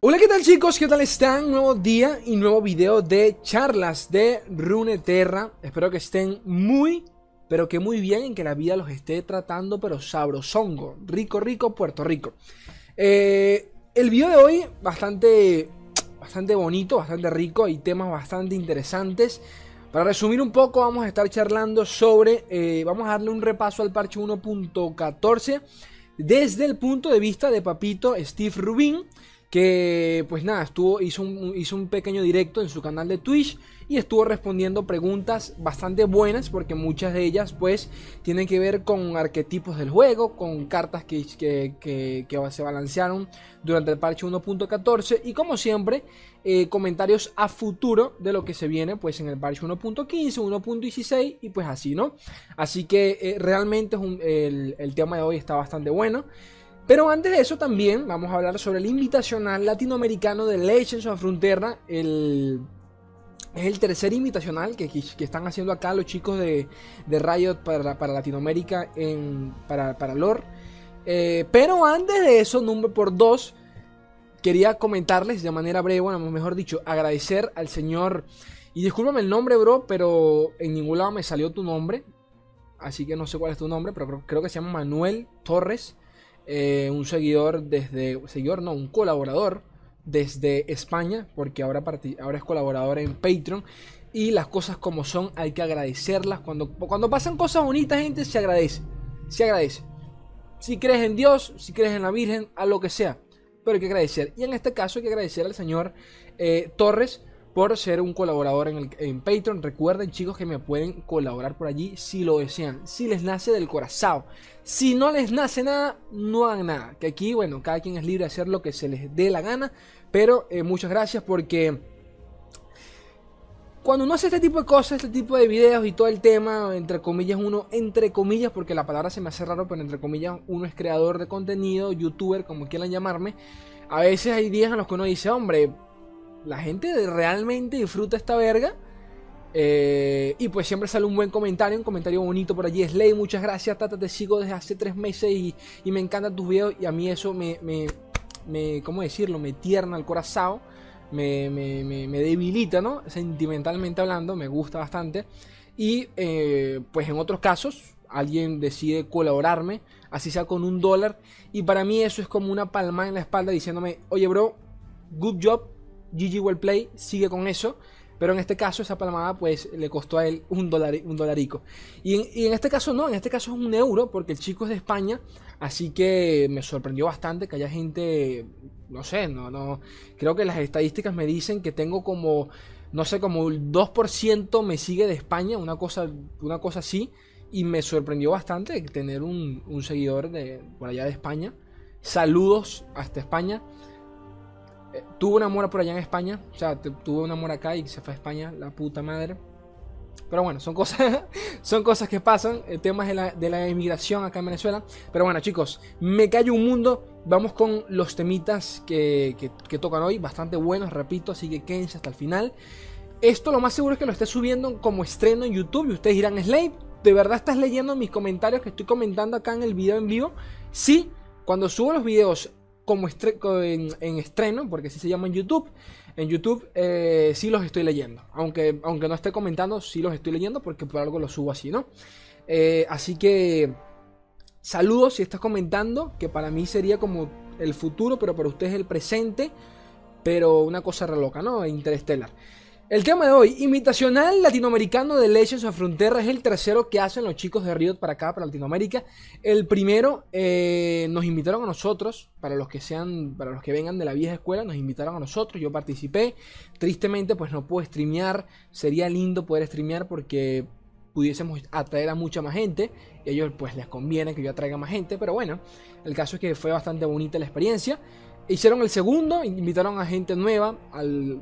Hola, ¿qué tal chicos? ¿Qué tal están? Nuevo día y nuevo video de charlas de Runeterra. Espero que estén muy, pero que muy bien, en que la vida los esté tratando, pero sabrosongo. Rico, rico, Puerto Rico. Eh, el video de hoy, bastante, bastante bonito, bastante rico. Hay temas bastante interesantes. Para resumir un poco, vamos a estar charlando sobre, eh, vamos a darle un repaso al parche 1.14 desde el punto de vista de papito Steve Rubin que pues nada, estuvo, hizo, un, hizo un pequeño directo en su canal de Twitch y estuvo respondiendo preguntas bastante buenas porque muchas de ellas pues tienen que ver con arquetipos del juego, con cartas que, que, se balancearon durante el parche 1.14 y como siempre eh, comentarios a futuro de lo que se viene pues en el parche 1.15, 1.16 y pues así, ¿no? Así que eh, realmente el, el tema de hoy está bastante bueno. Pero antes de eso también vamos a hablar sobre el invitacional latinoamericano de Legends of Frontera. El, es el tercer invitacional que, que, están haciendo acá los chicos de, de Riot para, para Latinoamérica en, para, para lore. Eh, pero antes de eso, número por dos, quería comentarles de manera breve, bueno, mejor dicho, agradecer al señor. Y discúlpame el nombre, bro, pero en ningún lado me salió tu nombre. Así que no sé cuál es tu nombre, pero creo que se llama Manuel Torres. Eh, un seguidor desde, seguidor no, un colaborador desde España, porque ahora, ahora es colaborador en Patreon. Y las cosas como son, hay que agradecerlas. Cuando, cuando pasan cosas bonitas, gente, se agradece. Se agradece. Si crees en Dios, si crees en la Virgen, a lo que sea. Pero hay que agradecer. Y en este caso hay que agradecer al señor eh, Torres por ser un colaborador en, el, en Patreon. Recuerden chicos que me pueden colaborar por allí si lo desean, si les nace del corazón. Si no les nace nada, no hagan nada. Que aquí, bueno, cada quien es libre de hacer lo que se les dé la gana. Pero eh, muchas gracias porque cuando uno hace este tipo de cosas, este tipo de videos y todo el tema, entre comillas, uno, entre comillas, porque la palabra se me hace raro, pero entre comillas, uno es creador de contenido, youtuber, como quieran llamarme. A veces hay días en los que uno dice, hombre, la gente realmente disfruta esta verga. Eh, y pues siempre sale un buen comentario, un comentario bonito por allí. Slay, muchas gracias, Tata, te sigo desde hace tres meses y, me encantan tus videos. Y a mí eso me, me, ¿cómo decirlo? Me tierna el corazón, me, me, debilita, ¿no? Sentimentalmente hablando, me gusta bastante. Y eh, pues en otros casos, alguien decide colaborarme, así sea con un dólar. Y para mí eso es como una palma en la espalda diciéndome, oye bro, good job, GG Wellplay sigue con eso. Pero en este caso, esa palmada, pues le costó a él un, dólar, un dolarico. Y en, este caso, no, en este caso es un euro, porque el chico es de España. Así que me sorprendió bastante que haya gente. No sé, no, no. Creo que las estadísticas me dicen que tengo como. No sé, como el 2% me sigue de España, una cosa, una cosa así. Y me sorprendió bastante tener un, un seguidor de, por allá de España. Saludos hasta España. Eh, una mora por allá en España. O sea, tuvo una mora acá y se fue a España, la puta madre. Pero bueno, son cosas, son cosas que pasan. El tema de la, de la inmigración acá en Venezuela. Pero bueno, chicos, me callo un mundo. Vamos con los temitas que, que, tocan hoy. Bastante buenos, repito. Así que quédense hasta el final. Esto lo más seguro es que lo esté subiendo como estreno en YouTube. Y ustedes dirán, Slave, ¿de verdad estás leyendo mis comentarios que estoy comentando acá en el video en vivo? Sí, cuando subo los videos como en, estreno, porque así se llama en YouTube. En YouTube eh, sí los estoy leyendo. Aunque, aunque no esté comentando, sí los estoy leyendo porque por algo los subo así, ¿no? Eh, así que saludos si estás comentando, que para mí sería como el futuro, pero para ustedes el presente. Pero una cosa re loca, ¿no? Interstellar. El tema de hoy, imitacional latinoamericano de Legends of Frontera, es el tercero que hacen los chicos de Riot para acá, para Latinoamérica. El primero eh, nos invitaron a nosotros, para los que sean, para los que vengan de la vieja escuela, nos invitaron a nosotros, yo participé. Tristemente, pues no puedo streamear. Sería lindo poder streamear porque pudiésemos atraer a mucha más gente. Y a ellos pues les conviene que yo atraiga más gente. Pero bueno, el caso es que fue bastante bonita la experiencia. Hicieron el segundo, invitaron a gente nueva,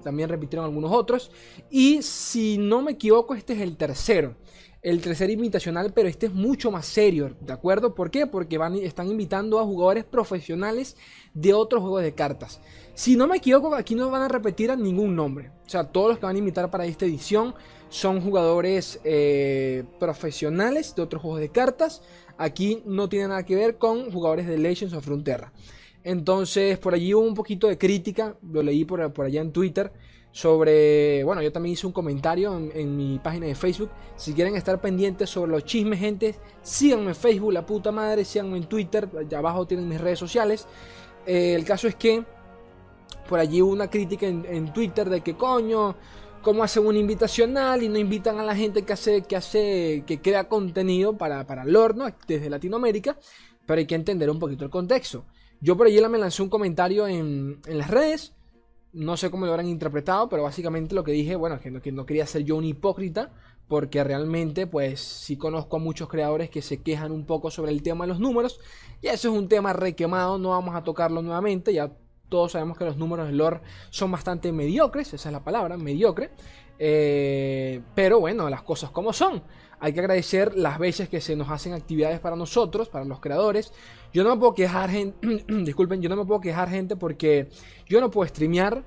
también repitieron algunos otros. Y si no me equivoco, este es el tercero. El tercer invitacional, pero este es mucho más serio, ¿de acuerdo? ¿Por qué? Porque van, están invitando a jugadores profesionales de otros juegos de cartas. Si no me equivoco, aquí no van a repetir a ningún nombre. O sea, todos los que van a invitar para esta edición son jugadores eh, profesionales de otros juegos de cartas. Aquí no tiene nada que ver con jugadores de Legends of Frontera. Entonces, por allí hubo un poquito de crítica, lo leí por, allá en Twitter, sobre, bueno, yo también hice un comentario en, mi página de Facebook. Si quieren estar pendientes sobre los chismes, gente, síganme en Facebook, la puta madre, síganme en Twitter, allá abajo tienen mis redes sociales. Eh, el caso es que por allí hubo una crítica en, Twitter de que coño, cómo hacen un invitacional y no invitan a la gente que hace, que hace, que crea contenido para, para el horno desde Latinoamérica, pero hay que entender un poquito el contexto. Yo por allí me lancé un comentario en, en las redes, no sé cómo lo habrán interpretado, pero básicamente lo que dije, bueno, que no, que no quería ser yo un hipócrita, porque realmente pues sí conozco a muchos creadores que se quejan un poco sobre el tema de los números, y eso es un tema requemado, no vamos a tocarlo nuevamente, ya todos sabemos que los números de lore son bastante mediocres, esa es la palabra, mediocre. Eh, pero bueno, las cosas como son. Hay que agradecer las veces que se nos hacen actividades para nosotros, para los creadores. Yo no me puedo quejar, gente, disculpen, yo no me puedo quejar, gente, porque yo no puedo streamear.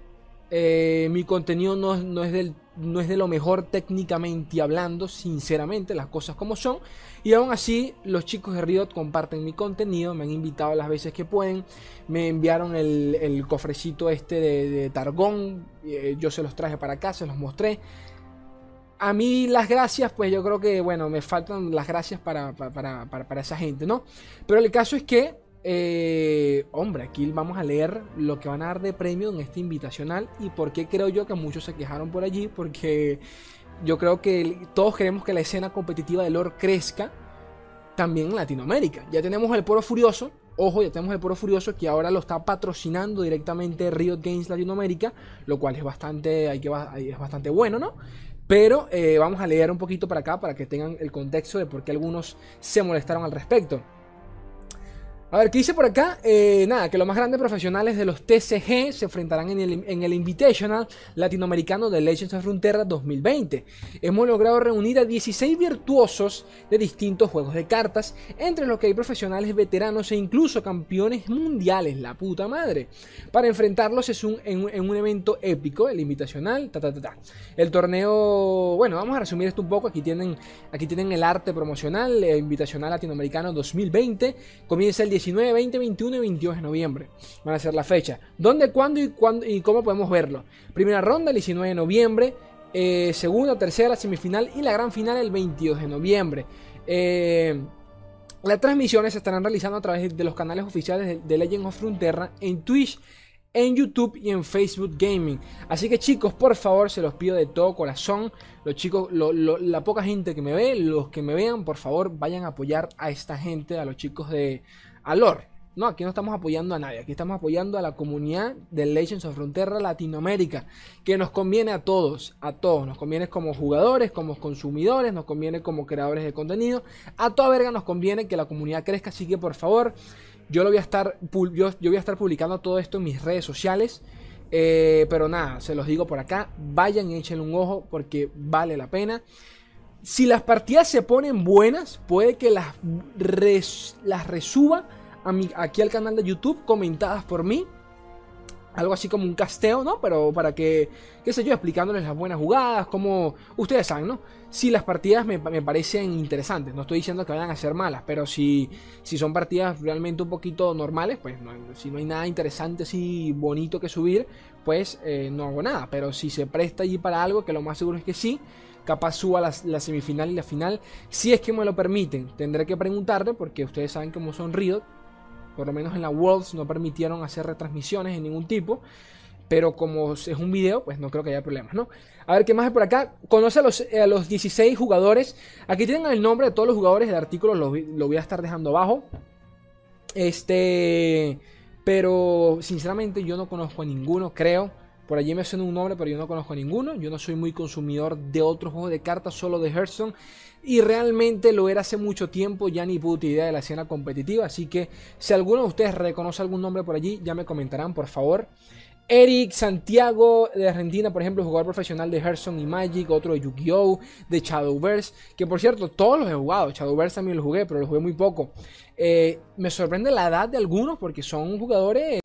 Eh, mi contenido no, no, es del, no es de lo mejor técnicamente hablando, sinceramente, las cosas como son. Y aún así, los chicos de Riot comparten mi contenido, me han invitado las veces que pueden, me enviaron el, cofrecito este de, Targón, eh, yo se los traje para acá, se los mostré. A mí las gracias, pues yo creo que, bueno, me faltan las gracias para, para, esa gente, ¿no? Pero el caso es que, eh, hombre, aquí vamos a leer lo que van a dar de premio en este invitacional y por qué creo yo que muchos se quejaron por allí, porque yo creo que todos queremos que la escena competitiva de lore crezca también en Latinoamérica. Ya tenemos el Poro Furioso, ojo, ya tenemos el Poro Furioso que ahora lo está patrocinando directamente Riot Games Latinoamérica, lo cual es bastante, hay que, es bastante bueno, ¿no? Pero eh, vamos a leer un poquito para acá para que tengan el contexto de por qué algunos se molestaron al respecto. A ver, ¿qué dice por acá? Eh, nada, que los más grandes profesionales de los TCG se enfrentarán en el, Invitational latinoamericano de Legends of Frontera 2020. Hemos logrado reunir a 16 virtuosos de distintos juegos de cartas, entre los que hay profesionales veteranos e incluso campeones mundiales, la puta madre. Para enfrentarlos es un, en, un evento épico, el Invitational, ta, ta, ta, ta. El torneo, bueno, vamos a resumir esto un poco. Aquí tienen, aquí tienen el arte promocional, el Invitacional Latinoamericano 2020. Comienza el 19, 20, 21 y 22 de noviembre. Van a ser la fecha. ¿Dónde, cuándo y, cuándo, y cómo podemos verlo? Primera ronda el 19 de noviembre. Eh, segunda, tercera, semifinal y la gran final el 22 de noviembre. Eh, las transmisiones se estarán realizando a través de los canales oficiales de Legend of Frontera en Twitch en YouTube y en Facebook Gaming. Así que chicos, por favor, se los pido de todo corazón. Los chicos, la poca gente que me ve, los que me vean, por favor, vayan a apoyar a esta gente, a los chicos de Alor. No, aquí no estamos apoyando a nadie, aquí estamos apoyando a la comunidad de Legends of Frontera Latinoamérica, que nos conviene a todos, a todos, nos conviene como jugadores, como consumidores, nos conviene como creadores de contenido, a toda verga nos conviene que la comunidad crezca, así que por favor, yo lo voy a estar, yo, voy a estar publicando todo esto en mis redes sociales. Eh, pero nada, se los digo por acá. Vayan y échenle un ojo porque vale la pena. Si las partidas se ponen buenas, puede que las, las resuba a aquí al canal de YouTube comentadas por mí algo así como un casteo, ¿no? Pero para que, qué sé yo, explicándoles las buenas jugadas, como ustedes saben, ¿no? Si las partidas me, parecen interesantes, no estoy diciendo que vayan a ser malas, pero si, si son partidas realmente un poquito normales, pues si no hay nada interesante así bonito que subir, pues eh, no hago nada. Pero si se presta allí para algo, que lo más seguro es que sí, capaz suba la, la, semifinal y la final, si es que me lo permiten. Tendré que preguntarle, porque ustedes saben cómo son Riot, por lo menos en la Worlds no permitieron hacer retransmisiones de ningún tipo. Pero como es un video, pues no creo que haya problemas, ¿no? A ver, ¿qué más hay por acá? Conoce a los, a los 16 jugadores. Aquí tienen el nombre de todos los jugadores del artículo, lo, lo voy a estar dejando abajo. Este... Pero sinceramente yo no conozco a ninguno, creo. Por allí me suena un nombre, pero yo no conozco ninguno. Yo no soy muy consumidor de otros juegos de cartas, solo de Hearthstone. Y realmente lo era hace mucho tiempo, ya ni puta idea de la escena competitiva. Así que si alguno de ustedes reconoce algún nombre por allí, ya me comentarán, por favor. Eric Santiago de Argentina, por ejemplo, jugador profesional de Hearthstone y Magic, otro de Yu-Gi-Oh!, de Shadowverse, que por cierto, todos los he jugado, Shadowverse también lo jugué, pero lo jugué muy poco. Eh, me sorprende la edad de algunos porque son jugadores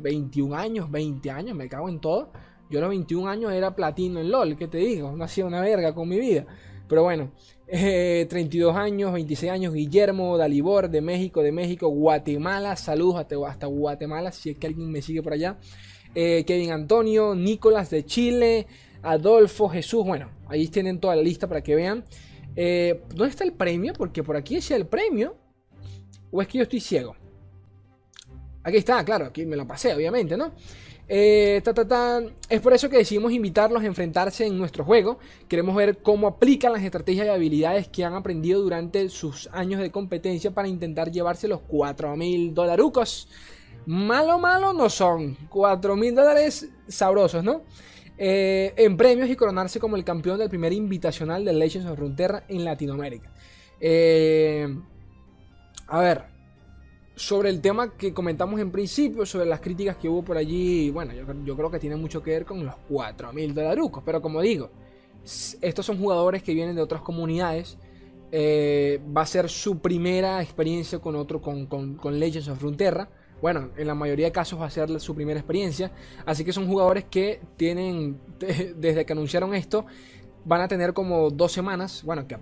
21 años, 20 años, me cago en todo. Yo a los 21 años era platino en LOL, ¿qué te digo? No hacía una verga con mi vida. Pero bueno, 32 eh, años, 26 años, Guillermo Dalibor de México, de México, Guatemala, saludos hasta, Guatemala, si es que alguien me sigue por allá. Eh, Kevin Antonio, Nicolás de Chile, Adolfo, Jesús, bueno, ahí tienen toda la lista para que vean. Eh, ¿Dónde está el premio? Porque por aquí decía el premio. ¿O es que yo estoy ciego? Aquí está, claro, aquí me lo pasé, obviamente, ¿no? Eh, es por eso que decidimos invitarlos a enfrentarse en nuestro juego. Queremos ver cómo aplican las estrategias y habilidades que han aprendido durante sus años de competencia para intentar llevarse los 4 mil dolarucos. Malo, malo no son. 4 mil dólares sabrosos, ¿no? Eh, en premios y coronarse como el campeón del primer invitacional de Legends of Runeterra en Latinoamérica. Eh, a ver, sobre el tema que comentamos en principio, sobre las críticas que hubo por allí, bueno, yo, creo que tiene mucho que ver con los 4.000 dolarucos, pero como digo, estos son jugadores que vienen de otras comunidades, eh, va a ser su primera experiencia con otro, con, con, Legends of Frontera. Bueno, en la mayoría de casos va a ser su primera experiencia. Así que son jugadores que tienen, desde que anunciaron esto, van a tener como dos semanas. Bueno, que,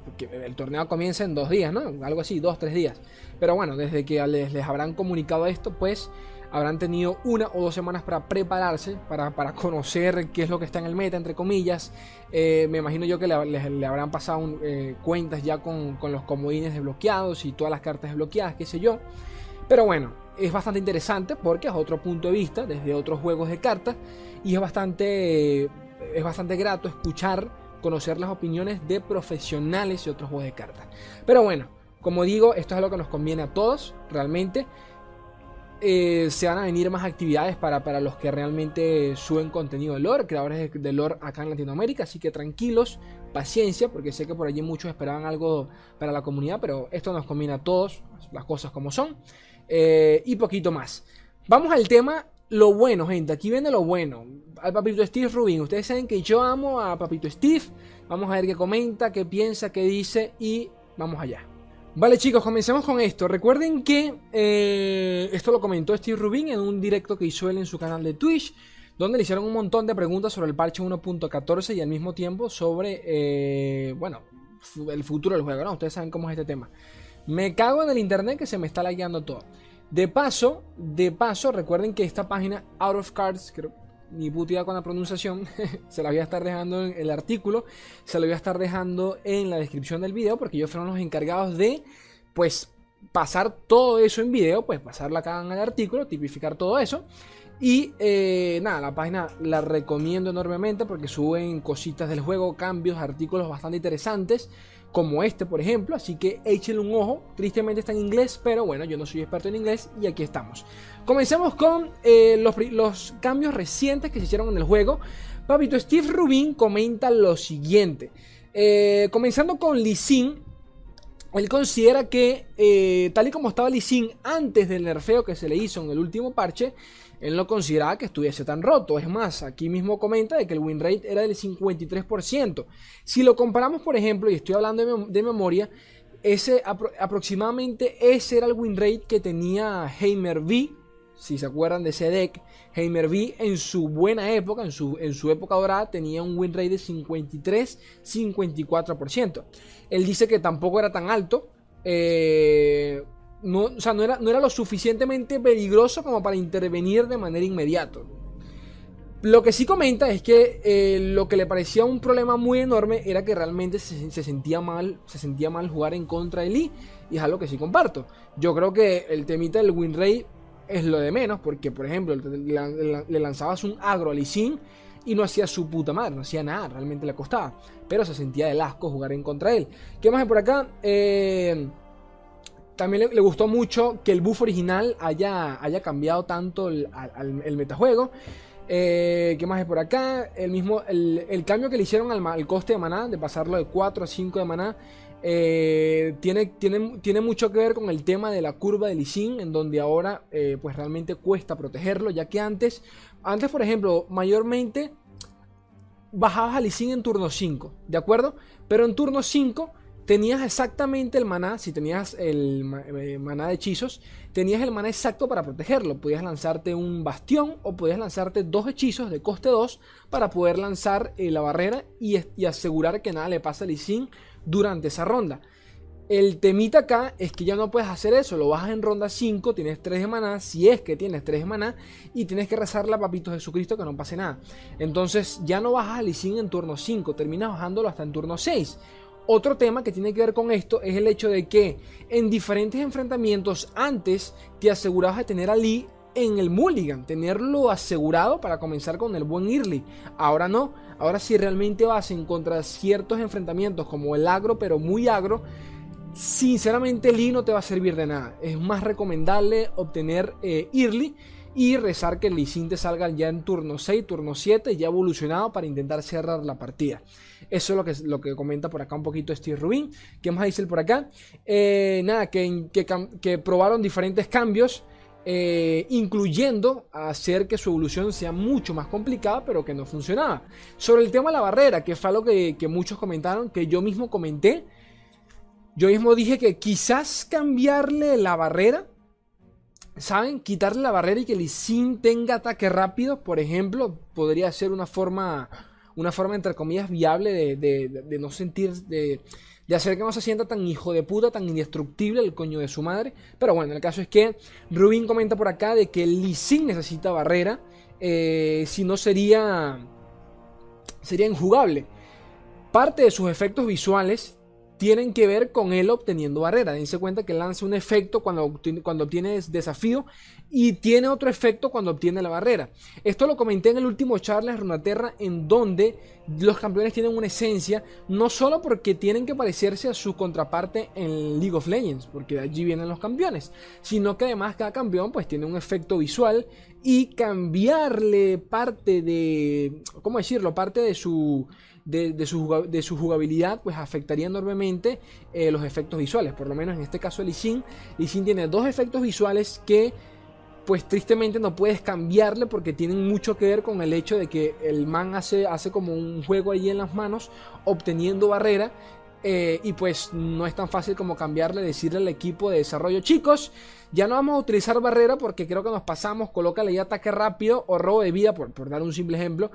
el torneo comienza en dos días, ¿no? Algo así, dos, tres días. Pero bueno, desde que les, les habrán comunicado esto, pues habrán tenido una o dos semanas para prepararse, para, conocer qué es lo que está en el meta, entre comillas. Eh, me imagino yo que le, habrán pasado eh, cuentas ya con, con, los comodines desbloqueados y todas las cartas desbloqueadas, qué sé yo. Pero bueno, es bastante interesante porque es otro punto de vista desde otros juegos de cartas y es bastante, es bastante grato escuchar conocer las opiniones de profesionales y otros juegos de cartas. Pero bueno, como digo, esto es lo que nos conviene a todos, realmente. Eh, se van a venir más actividades para, para, los que realmente suben contenido de lore, creadores de, lore acá en Latinoamérica, así que tranquilos, paciencia, porque sé que por allí muchos esperaban algo para la comunidad, pero esto nos conviene a todos, las cosas como son, eh, y poquito más. Vamos al tema lo bueno, gente. Aquí viene lo bueno. Al papito Steve Rubin. Ustedes saben que yo amo a papito Steve. Vamos a ver qué comenta, qué piensa, qué dice y vamos allá. Vale chicos, comencemos con esto. Recuerden que eh, esto lo comentó Steve Rubin en un directo que hizo él en su canal de Twitch, donde le hicieron un montón de preguntas sobre el parche 1.14 y al mismo tiempo sobre, eh, bueno, el futuro del juego, ¿no? Ustedes saben cómo es este tema. Me cago en el internet que se me está lagueando todo. De paso, de paso, recuerden que esta página Out of Cards, creo, ni puta con la pronunciación, se la voy a estar dejando en el artículo, se la voy a estar dejando en la descripción del video, porque ellos fueron los encargados de, pues, pasar todo eso en video, pues pasarla acá en el artículo, tipificar todo eso. Y eh, nada, la página la recomiendo enormemente porque suben cositas del juego, cambios, artículos bastante interesantes como este, por ejemplo. Así que échenle un ojo. Tristemente está en inglés, pero bueno, yo no soy experto en inglés y aquí estamos. Comencemos con eh, los, cambios recientes que se hicieron en el juego. Papito Steve Rubin comenta lo siguiente. Eh, comenzando con Lee él considera que, eh, tal y como estaba Lee antes del nerfeo que se le hizo en el último parche, él no consideraba que estuviese tan roto. Es más, aquí mismo comenta de que el win rate era del 53%. Si lo comparamos, por ejemplo, y estoy hablando de, memoria, ese aproximadamente ese era el win rate que tenía Heimer V, si se acuerdan de ese deck. Heimer V en su buena época, en su, en su época dorada, tenía un win rate de 53-54%. Él dice que tampoco era tan alto. Eh, no, o sea, no era, no era lo suficientemente peligroso como para intervenir de manera inmediata. Lo que sí comenta es que eh, lo que le parecía un problema muy enorme era que realmente se, sentía mal, se sentía mal jugar en contra de Lee y es algo que sí comparto. Yo creo que el temita del win rate es lo de menos porque, por ejemplo, le, lanzabas un agro a Lee Sin y no hacía su puta madre, no hacía nada, realmente le costaba, pero se sentía del asco jugar en contra de él. ¿Qué más hay por acá? Eh, también le, gustó mucho que el buff original haya, haya cambiado tanto el, el metajuego. Eh, ¿Qué más hay por acá? El mismo, el, cambio que le hicieron al, coste de maná, de pasarlo de 4 a 5 de maná, eh, tiene, tiene, tiene, mucho que ver con el tema de la curva de Lee en donde ahora eh, pues realmente cuesta protegerlo, ya que antes, antes por ejemplo, mayormente bajabas a Lee en turno 5, ¿de acuerdo? Pero en turno 5 tenías exactamente el maná, si tenías el eh, maná de hechizos, tenías el maná exacto para protegerlo. Podías lanzarte un bastión o podías lanzarte dos hechizos de coste 2 para poder lanzar la barrera y, asegurar que nada le pasa a Lee durante esa ronda. El temita acá es que ya no puedes hacer eso, lo bajas en ronda 5, tienes 3 de maná, si es que tienes 3 de maná, y tienes que rezarle a Papito Jesucristo que no pase nada. Entonces ya no bajas a Lee en turno 5, terminas bajándolo hasta en turno 6. Otro tema que tiene que ver con esto es el hecho de que en diferentes enfrentamientos antes te asegurabas de tener a Lee en el Mulligan, tenerlo asegurado para comenzar con el buen Early. Ahora no, ahora si realmente vas en contra ciertos enfrentamientos como el agro, pero muy agro, sinceramente Lee no te va a servir de nada. Es más recomendable obtener eh, Early y rezar que el Lee te salga ya en turno 6, turno 7, ya evolucionado para intentar cerrar la partida. Eso es lo que, lo que comenta por acá un poquito Steve Rubin. ¿Qué más dice por acá? Eh, nada, que, que, probaron diferentes cambios. Eh, incluyendo hacer que su evolución sea mucho más complicada, pero que no funcionaba. Sobre el tema de la barrera, que fue algo que, muchos comentaron, que yo mismo comenté, yo mismo dije que quizás cambiarle la barrera ¿Saben? Quitarle la barrera y que el Sin tenga ataque rápido, por ejemplo, podría ser una forma, una forma entre comillas viable de, no sentir, de, hacer que no se sienta tan hijo de puta, tan indestructible el coño de su madre. Pero bueno, el caso es que Rubin comenta por acá de que el Sin necesita barrera, eh, si no sería, sería injugable. Parte de sus efectos visuales tienen que ver con él obteniendo barrera. Dense cuenta que lanza un efecto cuando, cuando obtiene desafío y tiene otro efecto cuando obtiene la barrera. Esto lo comenté en el último Charles Runaterra en donde los campeones tienen una esencia no solo porque tienen que parecerse a su contraparte en League of Legends, porque de allí vienen los campeones, sino que además cada campeón pues tiene un efecto visual y cambiarle parte de, ¿cómo decirlo? Parte de su de, su, jugabilidad, pues afectaría enormemente eh, los efectos visuales. Por lo menos en este caso, Lee Sin. Lee Sin tiene dos efectos visuales que, pues tristemente, no puedes cambiarle porque tienen mucho que ver con el hecho de que el man hace, hace como un juego allí en las manos, obteniendo barrera. Eh, y pues no es tan fácil como cambiarle, decirle al equipo de desarrollo, chicos, ya no vamos a utilizar barrera porque creo que nos pasamos, colócale ya ataque rápido o robo de vida, por, por dar un simple ejemplo.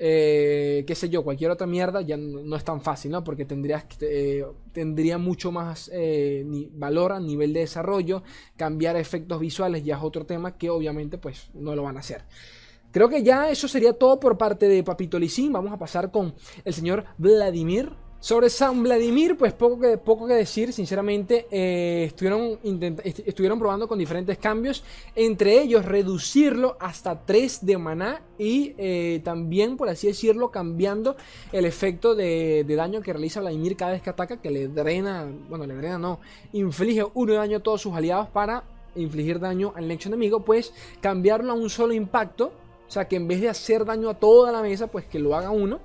Eh, qué sé yo, cualquier otra mierda, ya no, es tan fácil, ¿no? Porque tendrías, eh, tendría mucho más eh, valor a nivel de desarrollo, cambiar efectos visuales ya es otro tema que obviamente pues no lo van a hacer. Creo que ya eso sería todo por parte de Papito Licín. Vamos a pasar con el señor Vladimir. Sobre San Vladimir, pues poco que, poco que decir, sinceramente, eh, estuvieron, estuvieron probando con diferentes cambios, entre ellos reducirlo hasta 3 de maná y eh, también, por así decirlo, cambiando el efecto de, daño que realiza Vladimir cada vez que ataca, que le drena, bueno, le drena no, inflige uno de daño a todos sus aliados para infligir daño al lecho enemigo, pues cambiarlo a un solo impacto, o sea que en vez de hacer daño a toda la mesa, pues que lo haga uno.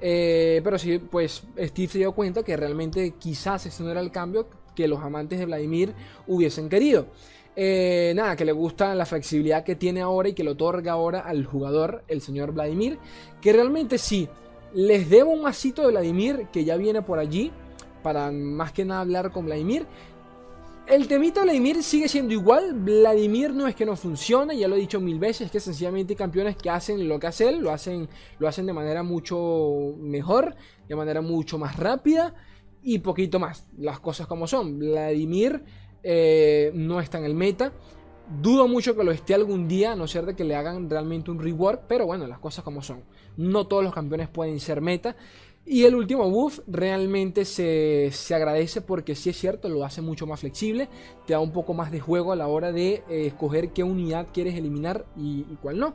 Eh, pero sí, pues Steve se dio cuenta que realmente quizás ese no era el cambio que los amantes de Vladimir hubiesen querido. Eh, nada, que le gusta la flexibilidad que tiene ahora y que le otorga ahora al jugador, el señor Vladimir. Que realmente sí, les debo un masito de Vladimir que ya viene por allí. Para más que nada hablar con Vladimir. El temita Vladimir sigue siendo igual. Vladimir no es que no funcione, ya lo he dicho mil veces, que sencillamente hay campeones que hacen lo que hace él, lo hacen, lo hacen de manera mucho mejor, de manera mucho más rápida y poquito más. Las cosas como son. Vladimir eh, no está en el meta. Dudo mucho que lo esté algún día, a no ser de que le hagan realmente un rework, pero bueno, las cosas como son. No todos los campeones pueden ser meta. Y el último buff realmente se, agradece porque si es cierto, lo hace mucho más flexible, te da un poco más de juego a la hora de eh, escoger qué unidad quieres eliminar y, cuál no.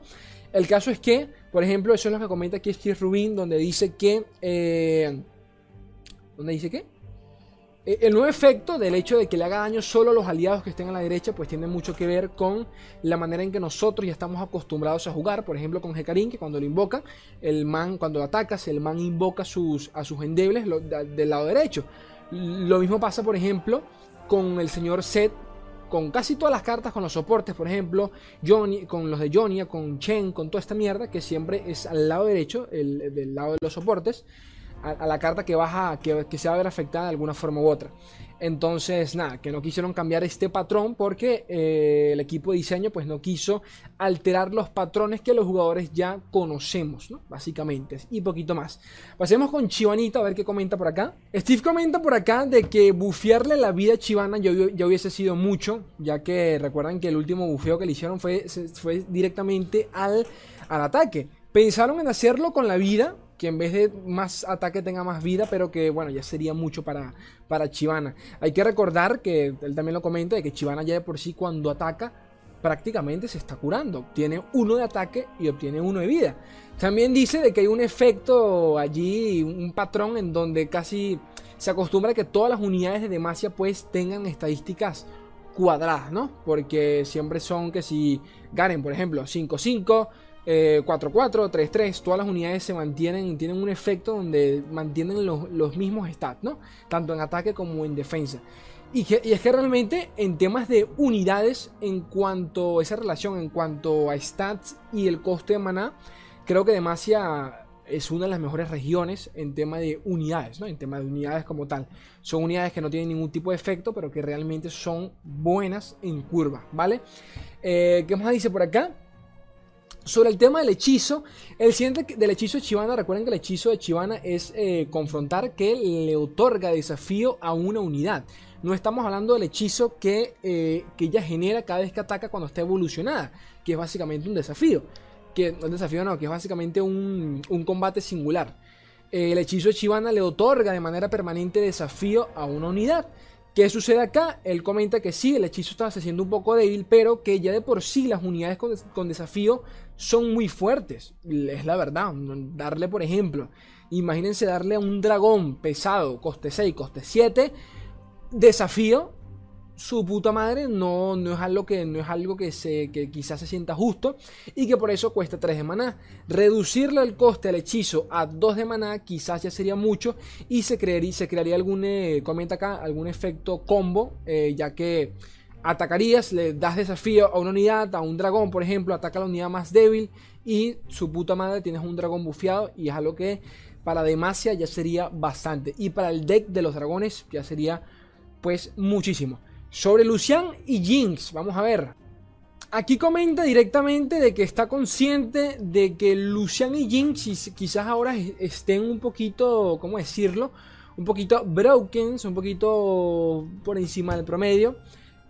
El caso es que, por ejemplo, eso es lo que comenta aquí Steve Rubin, donde dice que... Eh, ¿Dónde dice qué? Eh, el nuevo efecto del hecho de que le haga daño solo a los aliados que estén a la derecha, pues tiene mucho que ver con la manera en que nosotros ya estamos acostumbrados a jugar. Por ejemplo, con Hecarim, que cuando lo invoca, el man, cuando lo atacas, el man invoca sus, a sus endebles del lado derecho. Lo mismo pasa, por ejemplo, con el señor Set, con casi todas las cartas, con los soportes, por ejemplo, Johnny, con los de Jonia, con Chen, con toda esta mierda, que siempre es al lado derecho, el, del lado de los soportes. A, la carta que, baja, que, que se va a ver afectada de alguna forma u otra. Entonces, nada, que no quisieron cambiar este patrón porque eh, el equipo de diseño pues no quiso alterar los patrones que los jugadores ya conocemos, ¿no? Básicamente, y poquito más. Pasemos con Chivanita a ver qué comenta por acá. Steve comenta por acá de que bufearle la vida a Chivana ya, ya hubiese sido mucho, ya que recuerdan que el último bufeo que le hicieron fue, fue directamente al, al ataque. Pensaron en hacerlo con la vida, que en vez de más ataque tenga más vida, pero que bueno, ya sería mucho para, para Chivana. Hay que recordar que él también lo comenta, de que Chivana ya de por sí cuando ataca prácticamente se está curando. Obtiene uno de ataque y obtiene uno de vida. También dice de que hay un efecto allí, un patrón en donde casi se acostumbra a que todas las unidades de Demacia pues tengan estadísticas cuadradas, ¿no? Porque siempre son que si Garen, por ejemplo, 5-5, 4-4, eh, 3-3, todas las unidades se mantienen y tienen un efecto donde mantienen los, mismos stats, ¿no? Tanto en ataque como en defensa. Y, es que realmente en temas de unidades, en cuanto a esa relación, en cuanto a stats y el coste de maná, creo que Demacia es una de las mejores regiones en tema de unidades, ¿no? En tema de unidades como tal. Son unidades que no tienen ningún tipo de efecto, pero que realmente son buenas en curva, ¿vale? Eh, ¿Qué más dice por acá? Sobre el tema del hechizo, el siguiente del hechizo de Chivana, recuerden que el hechizo de Chivana es eh, confrontar que le otorga desafío a una unidad. No estamos hablando del hechizo que, eh, que ella genera cada vez que ataca cuando está evolucionada, que es básicamente un desafío. Que no desafío, no, que es básicamente un, un combate singular. el hechizo de Chivana le otorga de manera permanente desafío a una unidad. ¿Qué sucede acá? Él comenta que sí, el hechizo estaba haciendo un poco débil, pero que ya de por sí las unidades con, desafío son muy fuertes. Es la verdad. Darle, por ejemplo, imagínense darle a un dragón pesado, coste 6, coste 7, desafío, su puta madre no, no, es algo que, no es algo que, se, que quizás se sienta justo y que por eso cuesta 3 de maná. Reducirle el coste al hechizo a 2 de maná quizás ya sería mucho y se crearía, se crearía algún, eh, comenta acá, algún efecto combo, eh, ya que atacarías, le das desafío a una unidad, a un dragón por ejemplo, ataca a la unidad más débil y su puta madre tienes un dragón bufeado y es algo que para Demacia ya sería bastante y para el deck de los dragones ya sería pues muchísimo. Sobre Lucian y Jinx, vamos a ver. Aquí comenta directamente de que está consciente de que Lucian y Jinx quizás ahora estén un poquito, ¿cómo decirlo? Un poquito broken, un poquito por encima del promedio.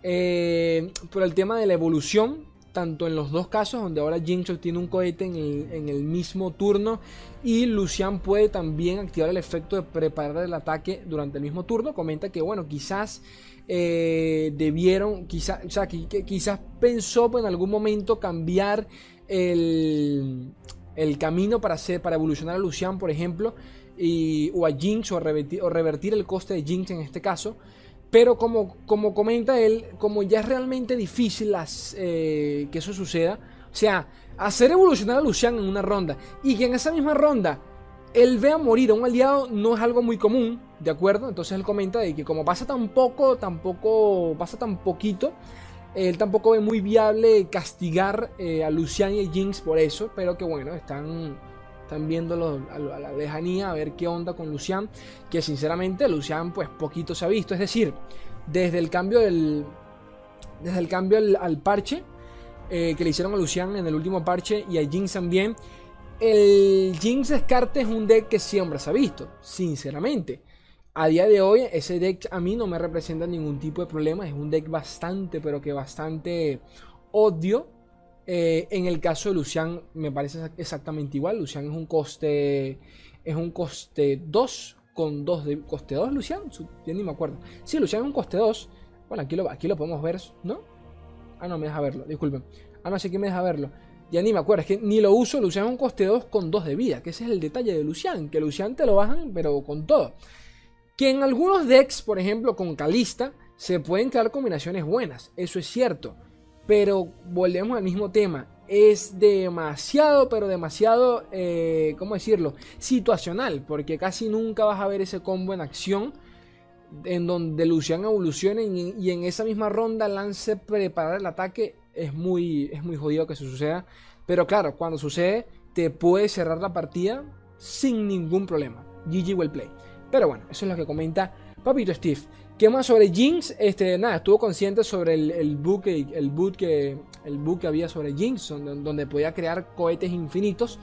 Eh, por el tema de la evolución, tanto en los dos casos, donde ahora Jinx obtiene un cohete en el, en el, mismo turno y Lucian puede también activar el efecto de preparar el ataque durante el mismo turno. Comenta que, bueno, quizás eh, debieron, quizás, o sea, quizás pensó en algún momento cambiar el, el camino para, hacer, para evolucionar a Lucian, por ejemplo, y, o a Jinx, o revertir, el coste de Jinx en este caso. Pero como, como comenta él, como ya es realmente difícil eh, que eso suceda, o sea, hacer evolucionar a Lucian en una ronda y que en esa misma ronda él vea morir a un aliado no es algo muy común, ¿de acuerdo? Entonces él comenta de que como pasa tan poco, tampoco pasa tan poquito, él tampoco ve muy viable castigar eh, a Lucian y a Jinx por eso, pero que bueno, están, están viéndolo a, la lejanía a ver qué onda con Lucian, que sinceramente Lucian pues poquito se ha visto, es decir, desde el cambio del desde el cambio al, parche eh, que le hicieron a Lucian en el último parche y a Jinx también, el Jinx Descarte es un deck que siempre se ha visto, sinceramente. A día de hoy, ese deck a mí no me representa ningún tipo de problema. Es un deck bastante, pero que bastante odio. Eh, en el caso de Lucian, me parece exactamente igual. Lucian es un coste. Es un coste 2 con 2 de. ¿Coste 2, Lucian? Ya ni me acuerdo. Sí, Lucian es un coste 2. Bueno, aquí lo, aquí lo podemos ver, ¿no? Ah, no, me deja verlo, disculpen. Ah, no, sé que me deja verlo. Ya ni me acuerdo, es que ni lo uso. Lucian es un coste 2 con 2 de vida, que ese es el detalle de Lucian, que Lucian te lo bajan, pero con todo. Que en algunos decks, por ejemplo, con Calista, se pueden crear combinaciones buenas, eso es cierto. Pero volvemos al mismo tema. Es demasiado, pero demasiado, eh, ¿cómo decirlo? Situacional, porque casi nunca vas a ver ese combo en acción en donde Lucian evolucione y en esa misma ronda lance preparar el ataque es muy, es muy jodido que eso suceda. Pero claro, cuando sucede, te puede cerrar la partida sin ningún problema. GG well play. Pero bueno, eso es lo que comenta Papito Steve. ¿Qué más sobre Jinx? Este, nada, estuvo consciente sobre el, el que, el, que, el que había sobre Jinx, donde, podía crear cohetes infinitos.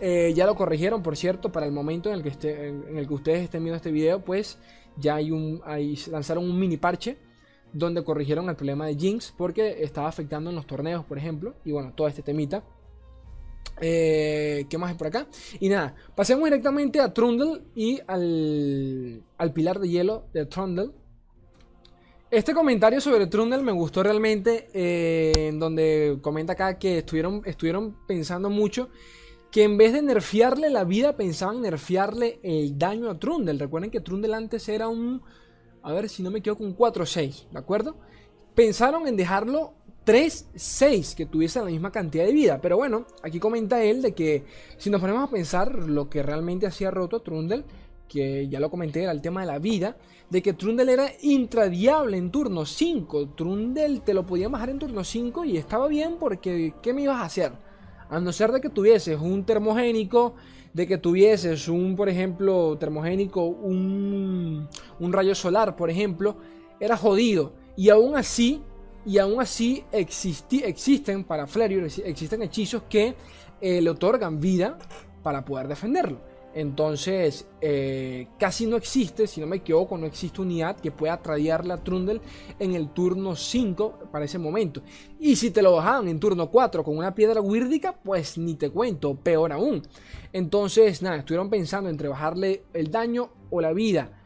Eh, ya lo corrigieron, por cierto, para el momento en el que, esté, el que ustedes estén viendo este video, pues ya hay un, lanzaron un mini parche donde corrigieron el problema de Jinx porque estaba afectando en los torneos, por ejemplo, y bueno, todo este temita. Eh, ¿Qué más hay por acá? Y nada, pasemos directamente a Trundle y al, al pilar de hielo de Trundle. Este comentario sobre Trundle me gustó realmente, eh, en donde comenta acá que estuvieron, estuvieron pensando mucho que en vez de nerfearle la vida, pensaban nerfearle el daño a Trundle. Recuerden que Trundle antes era un, a ver si no me equivoco, un 4-6, ¿de acuerdo? Pensaron en dejarlo 3-6, que tuviese la misma cantidad de vida. Pero bueno, aquí comenta él de que si nos ponemos a pensar lo que realmente hacía roto Trundle, que ya lo comenté, era el tema de la vida, de que Trundle era intradiable en turno 5. Trundle te lo podía bajar en turno 5 y estaba bien porque ¿qué me ibas a hacer? A no ser de que tuvieses un termogénico, de que tuvieses un, por ejemplo, termogénico, un, un rayo solar, por ejemplo, era jodido. Y aún así, y aún así existen para Flareon, existen hechizos que eh, le otorgan vida para poder defenderlo. Entonces, eh, casi no existe, si no me equivoco, no existe unidad que pueda tradearle a Trundle en el turno 5 para ese momento. Y si te lo bajaban en turno 4 con una piedra wírdica, pues ni te cuento, peor aún. Entonces, nada, estuvieron pensando entre bajarle el daño o la vida.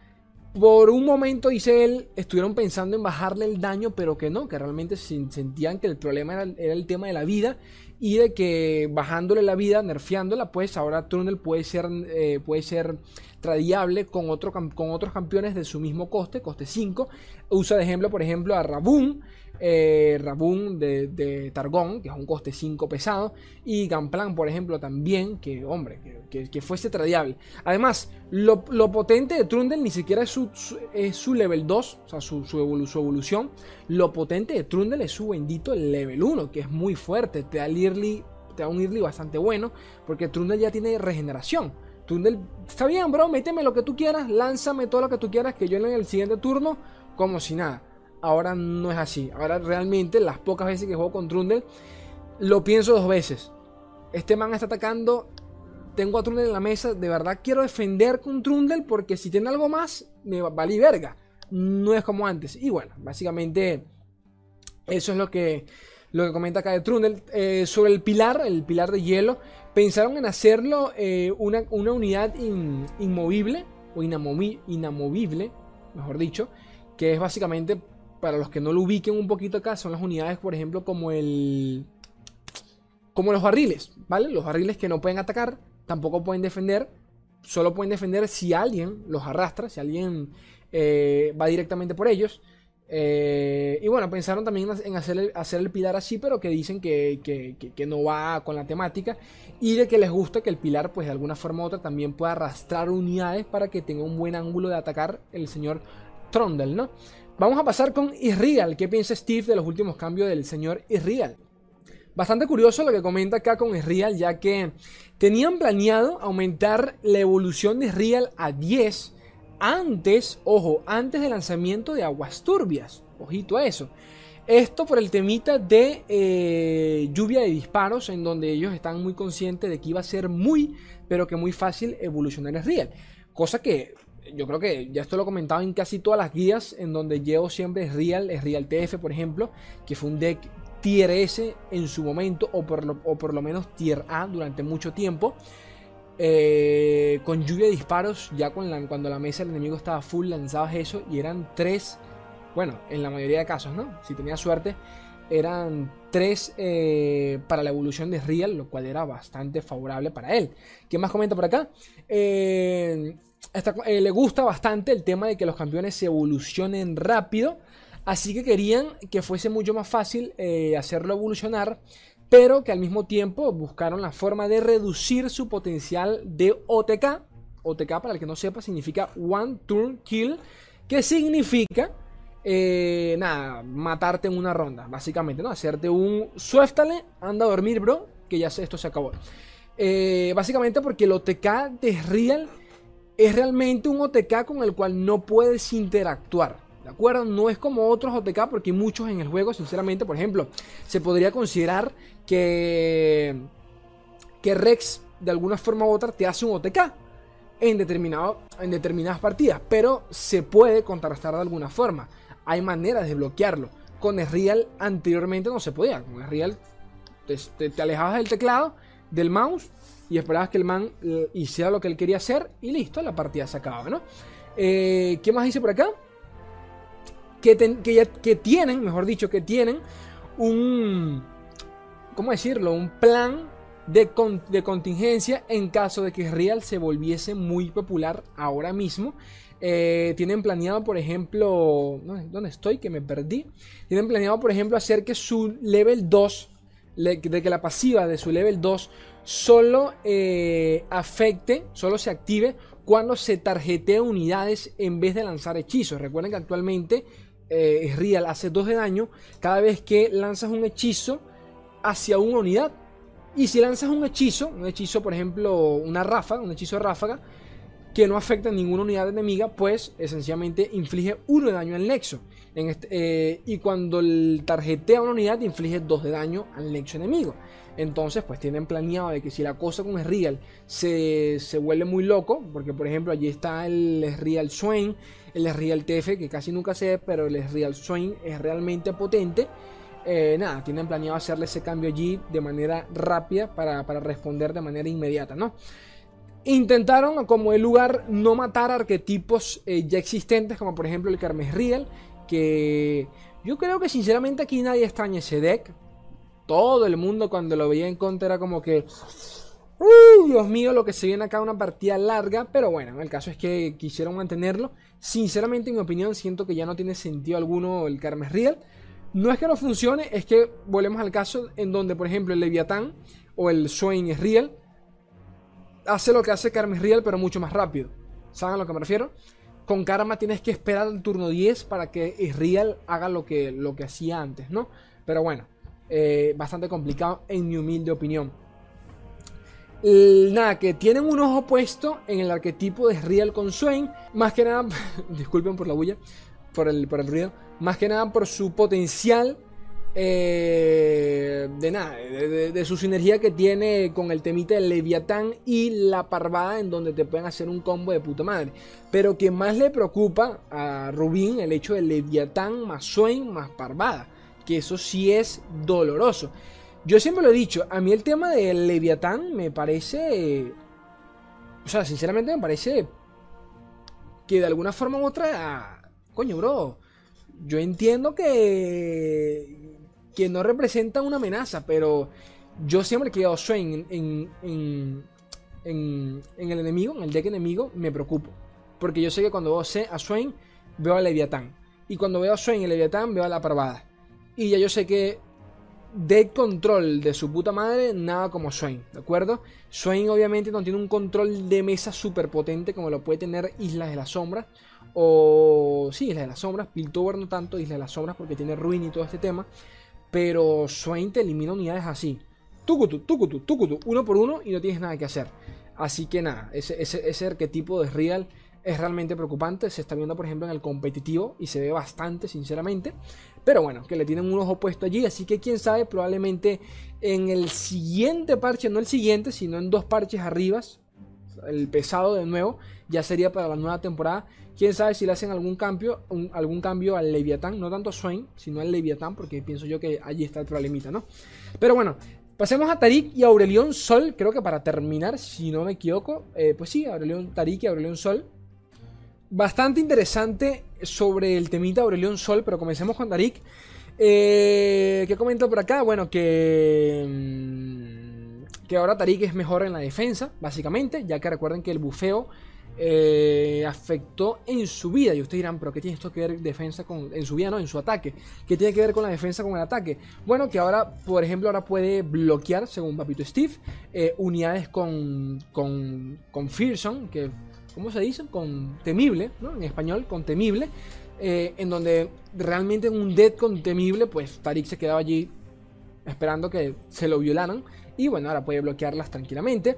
Por un momento, dice él, estuvieron pensando en bajarle el daño, pero que no, que realmente sentían que el problema era el tema de la vida y de que bajándole la vida, nerfeándola, pues ahora Trundle puede ser, eh, puede ser tradiable con, otro, con otros campeones de su mismo coste, coste 5. Usa de ejemplo, por ejemplo, a Rabun, eh, Rabun de, de, Targón, que es un coste 5 pesado, y Gamplan, por ejemplo, también, que hombre, que, fuese tradiable. Además, lo, potente de Trundle ni siquiera es su, su level 2, o sea, su, su, evolu su, evolución. Lo potente de Trundle es su bendito level 1, que es muy fuerte, te da, te da un early bastante bueno, porque Trundle ya tiene regeneración. Trundle, está bien, bro, méteme lo que tú quieras, lánzame todo lo que tú quieras, que yo en el siguiente turno, como si nada. Ahora no es así. Ahora realmente las pocas veces que juego con Trundle lo pienso dos veces. Este man está atacando. Tengo a Trundle en la mesa. De verdad quiero defender con Trundle porque si tiene algo más me vale verga. No es como antes. Y bueno, básicamente eso es lo que, lo que comenta acá de Trundle. Eh, sobre el pilar, el pilar de hielo. Pensaron en hacerlo eh, una, una, unidad in, inmovible o inamovible, mejor dicho. Que es básicamente para los que no lo ubiquen un poquito acá, son las unidades, por ejemplo, como el. Como los barriles, ¿vale? Los barriles que no pueden atacar, tampoco pueden defender. Solo pueden defender si alguien los arrastra, si alguien eh, va directamente por ellos. Eh, y bueno, pensaron también en hacer el, hacer el pilar así, pero que dicen que, que, que, no va con la temática. Y de que les gusta que el pilar, pues de alguna forma u otra, también pueda arrastrar unidades para que tenga un buen ángulo de atacar el señor Trondel, ¿no? Vamos a pasar con Irreal. ¿Qué piensa Steve de los últimos cambios del señor Irreal? Bastante curioso lo que comenta acá con Irreal, ya que tenían planeado aumentar la evolución de Irreal a 10 antes, ojo, antes del lanzamiento de Aguas Turbias. Ojito a eso. Esto por el temita de eh, lluvia de disparos, en donde ellos están muy conscientes de que iba a ser muy, pero que muy fácil evolucionar Irreal. Cosa que yo creo que ya esto lo he comentado en casi todas las guías en donde llevo siempre es Real, es Real TF, por ejemplo, que fue un deck tier S en su momento, o por lo, o por lo menos tier A durante mucho tiempo. Eh, con lluvia de disparos, ya cuando la mesa del enemigo estaba full, lanzabas eso y eran tres, bueno, en la mayoría de casos, ¿no? Si tenía suerte, eran tres eh, para la evolución de Real, lo cual era bastante favorable para él. ¿Qué más comenta por acá? Eh, eh, le gusta bastante el tema de que los campeones se evolucionen rápido. Así que querían que fuese mucho más fácil eh, hacerlo evolucionar. Pero que al mismo tiempo buscaron la forma de reducir su potencial de OTK. OTK, para el que no sepa, significa One Turn Kill. Que significa, eh, nada, matarte en una ronda. Básicamente, ¿no? Hacerte un suéftale, anda a dormir, bro. Que ya esto se acabó. básicamente porque el OTK de Real es realmente un OTK con el cual no puedes interactuar. ¿De acuerdo? No es como otros OTK porque hay muchos en el juego, sinceramente. Por ejemplo, se podría considerar que, que Rex de alguna forma u otra te hace un OTK en, determinado, en determinadas partidas, pero se puede contrarrestar de alguna forma. Hay maneras de bloquearlo. Con Real anteriormente no se podía. Con Real te, te, alejabas del teclado, del mouse y esperabas que el man eh, hiciera lo que él quería hacer y listo, la partida se acababa, ¿no? Eh, ¿Qué más dice por acá? Que, que, tienen, mejor dicho, que tienen un, ¿cómo decirlo? Un plan de, de, contingencia en caso de que Real se volviese muy popular ahora mismo. Eh, tienen planeado, por ejemplo, ¿dónde estoy? Que me perdí. Tienen planeado, por ejemplo, hacer que su level 2, de que la pasiva de su level 2 solo eh, afecte, solo se active cuando se tarjetea unidades en vez de lanzar hechizos. Recuerden que actualmente eh, Real hace 2 de daño cada vez que lanzas un hechizo hacia una unidad. Y si lanzas un hechizo, un hechizo por ejemplo una ráfaga, un hechizo de ráfaga, que no afecta a ninguna unidad enemiga, pues esencialmente inflige 1 de daño al nexo. Este, eh, y cuando el tarjetea una unidad, inflige 2 de daño al nexo enemigo. Entonces, pues tienen planeado de que si la cosa con Real se, se vuelve muy loco, porque por ejemplo allí está el Real Swain, el Real TF, que casi nunca se ve, pero el Real Swain es realmente potente. Eh, nada, tienen planeado hacerle ese cambio allí de manera rápida para, responder de manera inmediata, ¿no? Intentaron, como el lugar, no matar arquetipos eh, ya existentes, como por ejemplo el Carmes Real, que yo creo que sinceramente aquí nadie extraña ese deck todo el mundo cuando lo veía en contra era como que... Dios mío, lo que se viene acá una partida larga, pero bueno, el caso es que quisieron mantenerlo. Sinceramente, en mi opinión, siento que ya no tiene sentido alguno el Carmes Real. No es que no funcione, es que volvemos al caso en donde, por ejemplo, el Leviatán o el Swain Real. Hace lo que hace Carmes Real, pero mucho más rápido. ¿Saben a lo que me refiero? Con Karma tienes que esperar el turno 10 para que Real haga lo que, lo que hacía antes, ¿no? Pero bueno, eh, bastante complicado en mi humilde opinión. nada, que tienen un ojo puesto en el arquetipo de Real con Swain. Más que nada, disculpen por la bulla, por el, por el ruido. Más que nada por su potencial eh, de nada, de, su sinergia que tiene con el temita del Leviatán y la parvada en donde te pueden hacer un combo de puta madre. Pero que más le preocupa a Rubín el hecho del Leviatán más Swain más parvada que eso sí es doloroso. Yo siempre lo he dicho, a mí el tema del Leviatán me parece... O sea, sinceramente me parece que de alguna forma u otra... Coño, bro. Yo entiendo que... Que no representa una amenaza, pero yo siempre que Swain en, en, en, en, el enemigo, en el deck enemigo, me preocupo. Porque yo sé que cuando veo a Swain, veo a Leviatán. Y cuando veo a Swain y Leviatán, veo a la parvada. Y ya yo sé que de control de su puta madre, nada como Swain, ¿de acuerdo? Swain obviamente no tiene un control de mesa súper potente como lo puede tener Islas de las Sombras. O sí, Islas de las Sombras. Piltover no tanto, Islas de las Sombras porque tiene Ruin y todo este tema. Pero Swain te elimina unidades así. Tukutu, tukutu, tukutu, uno por uno y no tienes nada que hacer. Así que nada, ese, ese, ese arquetipo de Real es realmente preocupante. Se está viendo, por ejemplo, en el competitivo y se ve bastante, sinceramente. Pero bueno, que le tienen un ojo puesto allí. Así que quién sabe, probablemente en el siguiente parche, no el siguiente, sino en dos parches arriba, el pesado de nuevo, ya sería para la nueva temporada. Quién sabe si le hacen algún cambio, algún cambio al Leviatán, no tanto a Swain, sino al Leviatán, porque pienso yo que allí está el problemita, ¿no? Pero bueno, pasemos a Tarik y Aurelión Sol, creo que para terminar, si no me equivoco, eh, pues sí, Aurelión Tarik y Aurelión Sol bastante interesante sobre el temita Aurelión Sol, pero comencemos con Darik. Eh, ¿Qué comento por acá? Bueno, que, mm, que ahora Tarik es mejor en la defensa, básicamente, ya que recuerden que el bufeo eh, afectó en su vida. Y ustedes dirán, pero ¿qué tiene esto que ver defensa con, en su vida, no, en su ataque? ¿Qué tiene que ver con la defensa con el ataque? Bueno, que ahora, por ejemplo, ahora puede bloquear, según Papito Steve, eh, unidades con, con, con Fearson, que ¿cómo se dice? Con temible, ¿no? En español, con temible. Eh, en donde realmente en un dead con temible, pues Tarik se quedaba allí esperando que se lo violaran. Y bueno, ahora puede bloquearlas tranquilamente.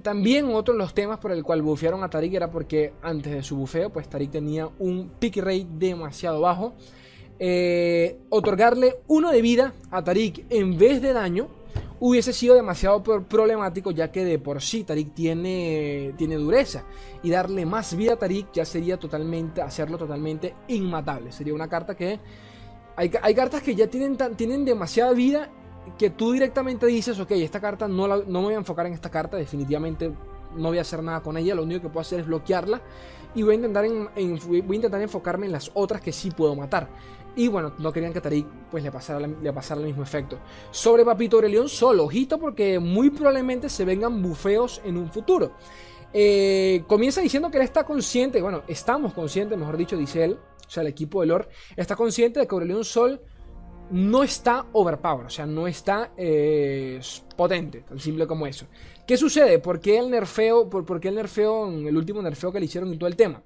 también otro de los temas por el cual bufearon a Tarik era porque antes de su bufeo, pues Tarik tenía un pick rate demasiado bajo. Eh, otorgarle uno de vida a Tarik en vez de daño hubiese sido demasiado problemático ya que de por sí Tarik tiene, tiene dureza y darle más vida a Tarik ya sería totalmente, hacerlo totalmente inmatable. Sería una carta que... Hay, hay cartas que ya tienen, tienen demasiada vida que tú directamente dices, ok, esta carta no, no me voy a enfocar en esta carta, definitivamente no voy a hacer nada con ella, lo único que puedo hacer es bloquearla y voy a intentar, voy a intentar enfocarme en las otras que sí puedo matar. Y bueno, no querían que Tarik pues, le, pasara, le pasara el mismo efecto. Sobre Papito Aurelión solo, ojito porque muy probablemente se vengan bufeos en un futuro. Eh, comienza diciendo que él está consciente, bueno, estamos conscientes, mejor dicho, dice él, o sea, el equipo de lore, está consciente de que Aurelion Sol no está overpower, o sea, no está eh, potente, tan simple como eso. ¿Qué sucede? ¿Por qué el nerfeo, por, qué el nerfeo, el último nerfeo que le hicieron y todo el tema?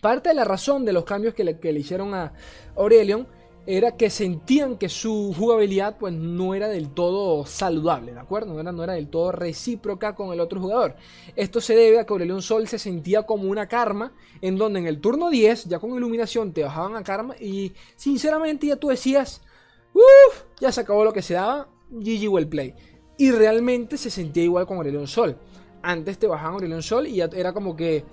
Parte de la razón de los cambios que le, hicieron a Aurelion era que sentían que su jugabilidad pues no era del todo saludable, ¿de acuerdo? No era, no era del todo recíproca con el otro jugador. Esto se debe a que Aurelion Sol se sentía como una karma, en donde en el turno 10, ya con iluminación, te bajaban a karma y sinceramente ya tú decías, uff, ya se acabó lo que se daba, GG well play. Y realmente se sentía igual con Aurelion Sol. Antes te bajaban Aurelion Sol y ya era como que,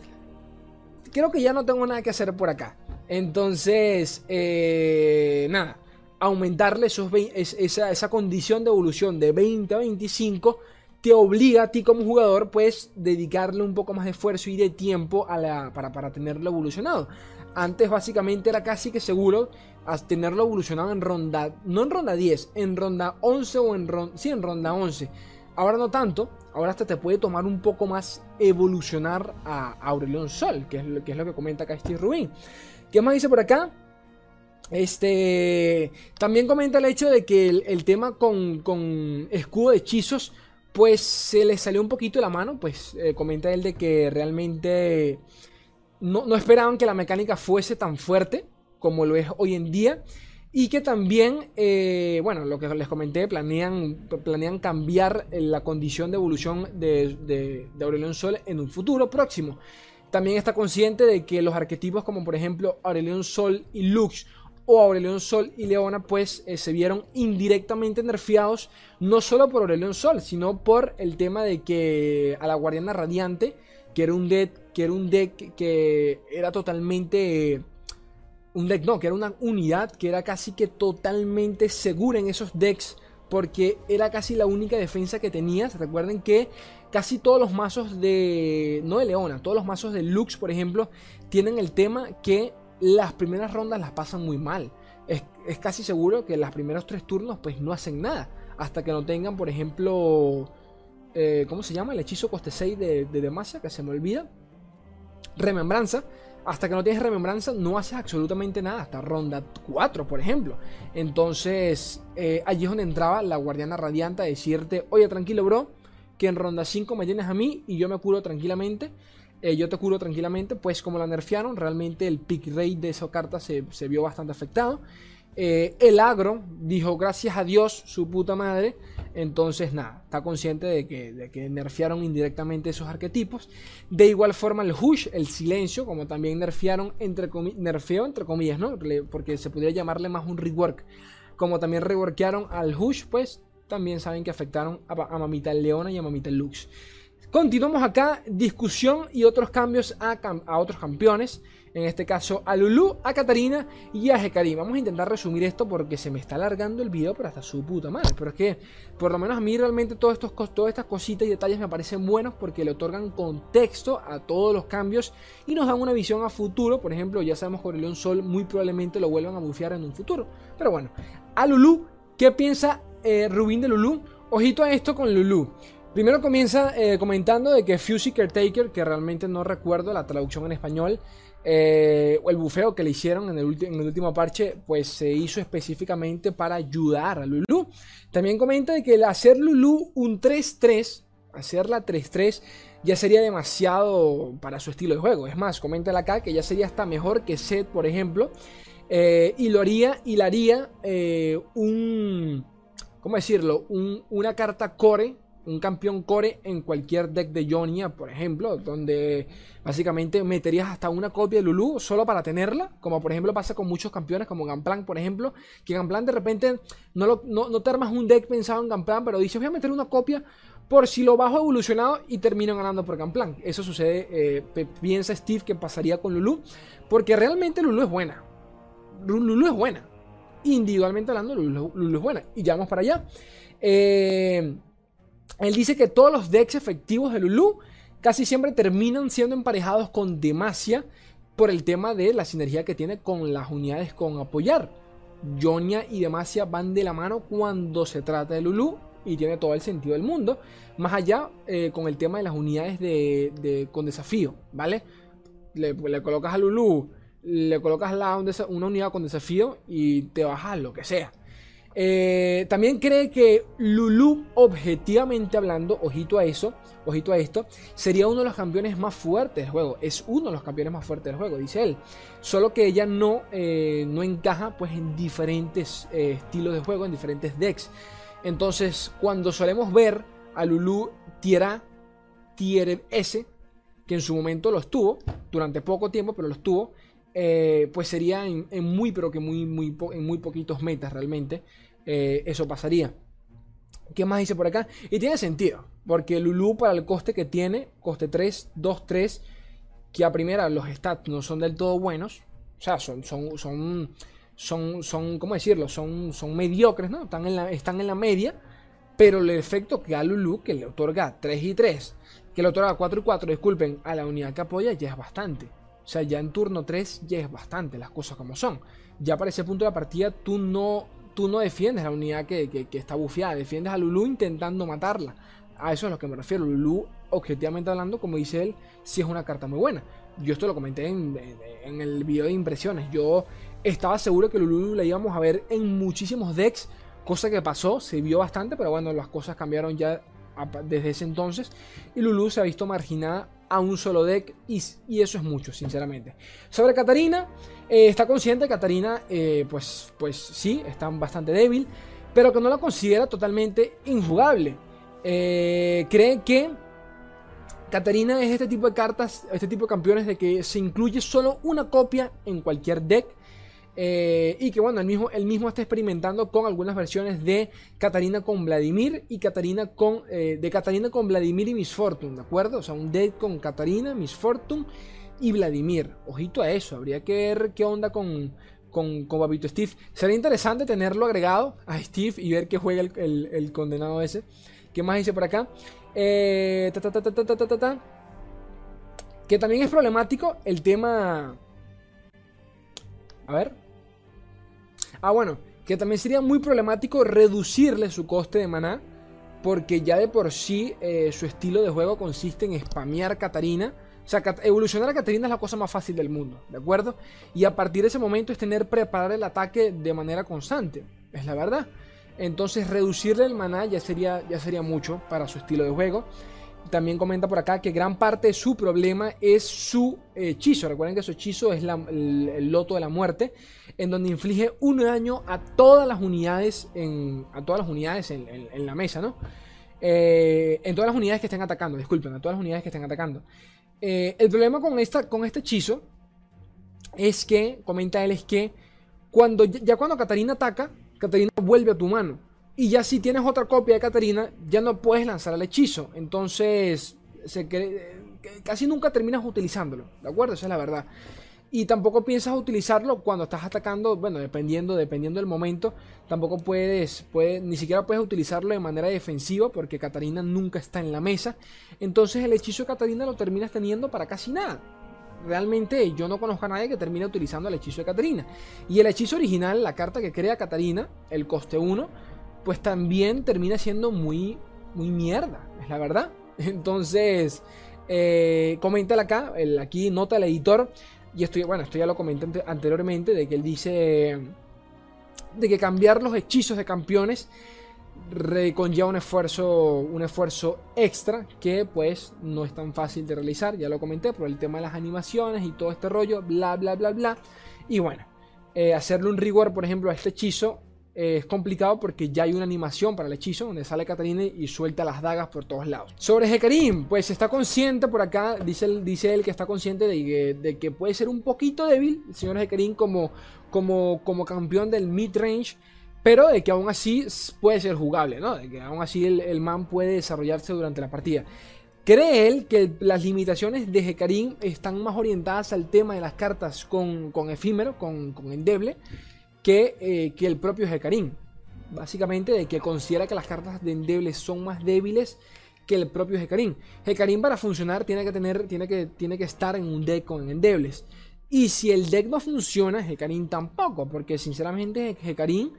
creo que ya no tengo nada que hacer por acá. Entonces, eh, nada, aumentarle esa, esa, condición de evolución de 20 a 25 te obliga a ti como jugador, pues, dedicarle un poco más de esfuerzo y de tiempo a la, para, para tenerlo evolucionado. Antes básicamente era casi que seguro tenerlo evolucionado en ronda, no en ronda 10, en ronda 11 o en ronda, sí, en ronda 11. Ahora no tanto, ahora hasta te puede tomar un poco más evolucionar a Aurelion Sol, que es, que lo que comenta acá Steve Rubin. ¿Qué más dice por acá? Este. También comenta el hecho de que el, tema con, escudo de hechizos. Pues se le salió un poquito de la mano. Pues eh, comenta él de que realmente. No, esperaban que la mecánica fuese tan fuerte como lo es hoy en día. Y que también, eh, bueno, lo que les comenté, planean, planean cambiar la condición de evolución de, de, Aurelion Sol en un futuro próximo. También está consciente de que los arquetipos como por ejemplo Aurelion Sol y Lux o Aurelion Sol y Leona pues eh, se vieron indirectamente nerfeados no solo por Aurelion Sol sino por el tema de que a la Guardiana Radiante que era un que era un deck que era totalmente un deck no que era una unidad que era casi que totalmente segura en esos decks porque era casi la única defensa que tenías recuerden que casi todos los mazos de. No de Leona, todos los mazos de Lux, por ejemplo, tienen el tema que las primeras rondas las pasan muy mal. Es, casi seguro que los primeros tres turnos, pues no hacen nada. Hasta que no tengan, por ejemplo. Eh, ¿Cómo se llama? El hechizo coste 6 de, de que se me olvida. Remembranza. Hasta que no tienes remembranza, no haces absolutamente nada. Hasta ronda 4, por ejemplo. Entonces, eh, allí es donde entraba la guardiana radiante a decirte: Oye, tranquilo, bro que en ronda 5 me tienes a mí y yo me curo tranquilamente. Eh, yo te curo tranquilamente, pues como la nerfearon, realmente el pick rate de esa carta se, vio bastante afectado. Eh, el agro dijo gracias a Dios, su puta madre. Entonces, nada, está consciente de que, de que nerfearon indirectamente esos arquetipos. De igual forma, el hush, el silencio, como también nerfearon, entre entre comillas, ¿no? Porque se podría llamarle más un rework. Como también reworkearon al hush, pues también saben que afectaron a, Mamita Leona y a Mamita Lux. Continuamos acá, discusión y otros cambios a, otros campeones. En este caso a Lulu, a Katarina y a Hekari. Vamos a intentar resumir esto porque se me está alargando el video, pero hasta su puta madre. Pero es que, por lo menos a mí realmente todos estos, todas estas cositas y detalles me parecen buenos porque le otorgan contexto a todos los cambios y nos dan una visión a futuro. Por ejemplo, ya sabemos que León Sol muy probablemente lo vuelvan a bufear en un futuro. Pero bueno, a Lulu, ¿qué piensa eh, Rubín de Lulu. Ojito a esto con Lulu. Primero comienza eh, comentando de que Fusey Caretaker, que realmente no recuerdo la traducción en español, eh, el bufeo que le hicieron en el, último parche, pues se hizo específicamente para ayudar a Lulu. También comenta de que el hacer Lulu un 3-3, hacerla 3-3, ya sería demasiado para su estilo de juego. Es más, comenta acá que ya sería hasta mejor que Seth, por ejemplo. y lo haría, y le haría un ¿cómo decirlo? una carta core un campeón core en cualquier deck de Jonia, por ejemplo, donde básicamente meterías hasta una copia de Lulu solo para tenerla, como por ejemplo pasa con muchos campeones como Gamplan, por ejemplo, que Gamplan de repente no, lo, no, te armas un deck pensado en Gamplan, pero dices voy a meter una copia por si lo bajo evolucionado y termino ganando por Gamplan. Eso sucede, eh, piensa Steve que pasaría con Lulu, porque realmente Lulu es buena. Lulu es buena. Individualmente hablando, Lulu, Lulu es buena. Y ya vamos para allá. Eh, él dice que todos los decks efectivos de Lulu casi siempre terminan siendo emparejados con Demacia por el tema de la sinergia que tiene con las unidades con apoyar. Jonia y Demacia van de la mano cuando se trata de Lulu y tiene todo el sentido del mundo. Más allá eh, con el tema de las unidades de, con desafío, ¿vale? Le, colocas a Lulu, le colocas la, una unidad con desafío y te bajas lo que sea. Eh, también cree que Lulu, objetivamente hablando, ojito a eso, ojito a esto, sería uno de los campeones más fuertes del juego. Es uno de los campeones más fuertes del juego, dice él. Solo que ella no, eh, no encaja pues, en diferentes eh, estilos de juego, en diferentes decks. Entonces, cuando solemos ver a Lulu tier A, tier S, que en su momento lo estuvo, durante poco tiempo, pero lo estuvo, pues sería en, muy, pero que muy, muy, en muy poquitos metas realmente. Eh, eso pasaría. ¿Qué más dice por acá? Y tiene sentido, porque Lulu para el coste que tiene, coste 3, 2, 3, que a primera los stats no son del todo buenos, o sea, son, son, son, son, son ¿cómo decirlo? Son, son mediocres, ¿no? Están en, la, están en la media, pero el efecto que a Lulu, que le otorga 3 y 3, que le otorga 4 y 4, disculpen, a la unidad que apoya, ya es bastante. O sea, ya en turno 3 ya es bastante, las cosas como son. Ya para ese punto de la partida tú no tú no defiendes la unidad que, está bufiada, defiendes a Lulu intentando matarla. A eso es a lo que me refiero. Lulu, objetivamente hablando, como dice él, sí es una carta muy buena. Yo esto lo comenté en, el video de impresiones. Yo estaba seguro que Lulu la íbamos a ver en muchísimos decks, cosa que pasó, se vio bastante, pero bueno, las cosas cambiaron ya desde ese entonces. Y Lulu se ha visto marginada a un solo deck y, eso es mucho, sinceramente. Sobre Katarina, eh, está consciente que Katarina, eh, pues, pues sí, está bastante débil, pero que no la considera totalmente injugable. Eh, cree que Katarina es este tipo de cartas, este tipo de campeones de que se incluye solo una copia en cualquier deck y que bueno, el mismo, mismo está experimentando con algunas versiones de Katarina con Vladimir y Katarina con, de Katarina con Vladimir y Miss Fortune, ¿de acuerdo? O sea, un deck con Katarina, Miss Fortune y Vladimir. Ojito a eso, habría que ver qué onda con, con, con Steve. Sería interesante tenerlo agregado a Steve y ver qué juega el, condenado ese. ¿Qué más dice por acá? Que también es problemático el tema... A ver, Ah, bueno, que también sería muy problemático reducirle su coste de maná. Porque ya de por sí eh, su estilo de juego consiste en spamear Katarina. O sea, evolucionar a Katarina es la cosa más fácil del mundo, ¿de acuerdo? Y a partir de ese momento es tener preparar el ataque de manera constante, es la verdad. Entonces reducirle el maná ya sería, ya sería mucho para su estilo de juego. También comenta por acá que gran parte de su problema es su hechizo. Recuerden que su hechizo es el, loto de la muerte, en donde inflige un daño a todas las unidades en, a todas las unidades en, la mesa, ¿no? Eh, en todas las unidades que estén atacando, disculpen, a todas las unidades que estén atacando. Eh, el problema con, esta, con este hechizo es que, comenta él, es que cuando, ya cuando Katarina ataca, Katarina vuelve a tu mano. Y ya si tienes otra copia de Katarina, ya no puedes lanzar el hechizo. Entonces, se casi nunca terminas utilizándolo. ¿De acuerdo? Esa es la verdad. Y tampoco piensas utilizarlo cuando estás atacando, bueno, dependiendo, dependiendo del momento, tampoco puedes, ni siquiera puedes utilizarlo de manera defensiva porque Katarina nunca está en la mesa. Entonces el hechizo de Katarina lo terminas teniendo para casi nada. Realmente yo no conozco a nadie que termine utilizando el hechizo de Katarina. Y el hechizo original, la carta que crea Katarina, el coste 1, pues también termina siendo muy, muy mierda, es la verdad. Entonces, eh, acá, el, aquí nota el editor, y esto, bueno, esto ya lo comenté anteriormente, de que él dice de que cambiar los hechizos de campeones conlleva un esfuerzo, un esfuerzo extra que pues no es tan fácil de realizar, ya lo comenté, por el tema de las animaciones y todo este rollo, bla, bla, bla, bla. Y bueno, eh, hacerle un rigor, por ejemplo, a este hechizo es complicado porque ya hay una animación para el hechizo donde sale Katarina y suelta las dagas por todos lados. Sobre Hecarim, pues está consciente por acá, dice, dice él que está consciente de que, puede ser un poquito débil el señor Hecarim como, como, como campeón del mid-range. Pero de que aún así puede ser jugable, ¿no? De que aún así el, man puede desarrollarse durante la partida. Cree él que las limitaciones de Hecarim están más orientadas al tema de las cartas con, efímero, con, con endeble, que, eh, que el propio Hecarim. Básicamente de que considera que las cartas de endeble son más débiles que el propio Hecarim. Hecarim para funcionar tiene que, tener, tiene que, tiene que estar en un deck con endebles. Y si el deck no funciona, Hecarim tampoco, porque sinceramente Hecarim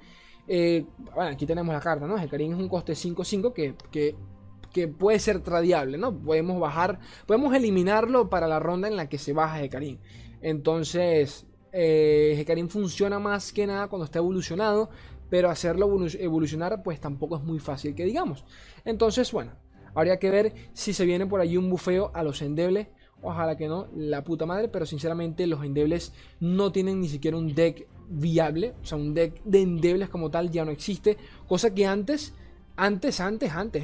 eh, bueno, aquí tenemos la carta, ¿no? Hecarim es un coste 5-5 que, que, puede ser tradiable, ¿no? Podemos bajar, podemos eliminarlo para la ronda en la que se baja Hecarim. Entonces, eh, funciona más que nada cuando está evolucionado, pero hacerlo evolucionar pues tampoco es muy fácil que digamos. Entonces, bueno, habría que ver si se viene por allí un bufeo a los endebles. Ojalá que no, la puta madre, pero sinceramente los endebles no tienen ni siquiera un deck viable, o sea, un deck de endebles como tal ya no existe, cosa que antes, antes, antes, antes,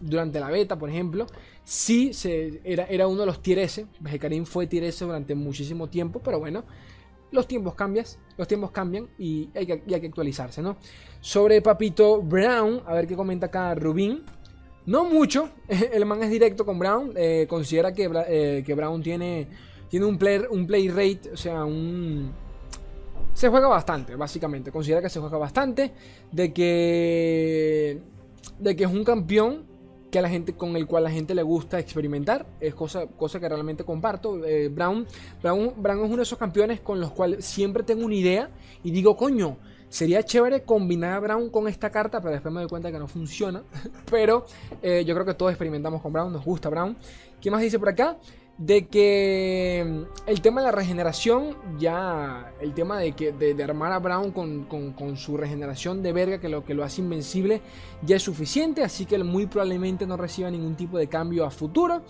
durante la beta, por ejemplo, sí era, uno de los tier S, fue tier durante muchísimo tiempo, pero bueno, los tiempos cambian, los tiempos cambian y hay que, actualizarse, ¿no? Sobre Papito Brown, a ver qué comenta acá Rubín. No mucho, el man es directo con Brown, eh, considera que, eh, que Brown tiene tiene un, player, un play rate, o sea, un... Se juega bastante, básicamente. Considera que se juega bastante. De que... De que es un campeón que a la gente, con el cual la gente le gusta experimentar. Es cosa, cosa que realmente comparto. Eh, Brown, Brown, Brown es uno de esos campeones con los cuales siempre tengo una idea. Y digo, coño, Sería chévere combinar a Brown con esta carta, pero después me doy cuenta que no funciona. pero eh, yo creo que todos experimentamos con Brown, nos gusta Brown. ¿Qué más dice por acá? De que mm, el tema de la regeneración, ya el tema de, que, de, armar a Brown con, su regeneración de verga, que lo que lo hace invencible, ya es suficiente, así que él muy probablemente no reciba ningún tipo de cambio a futuro.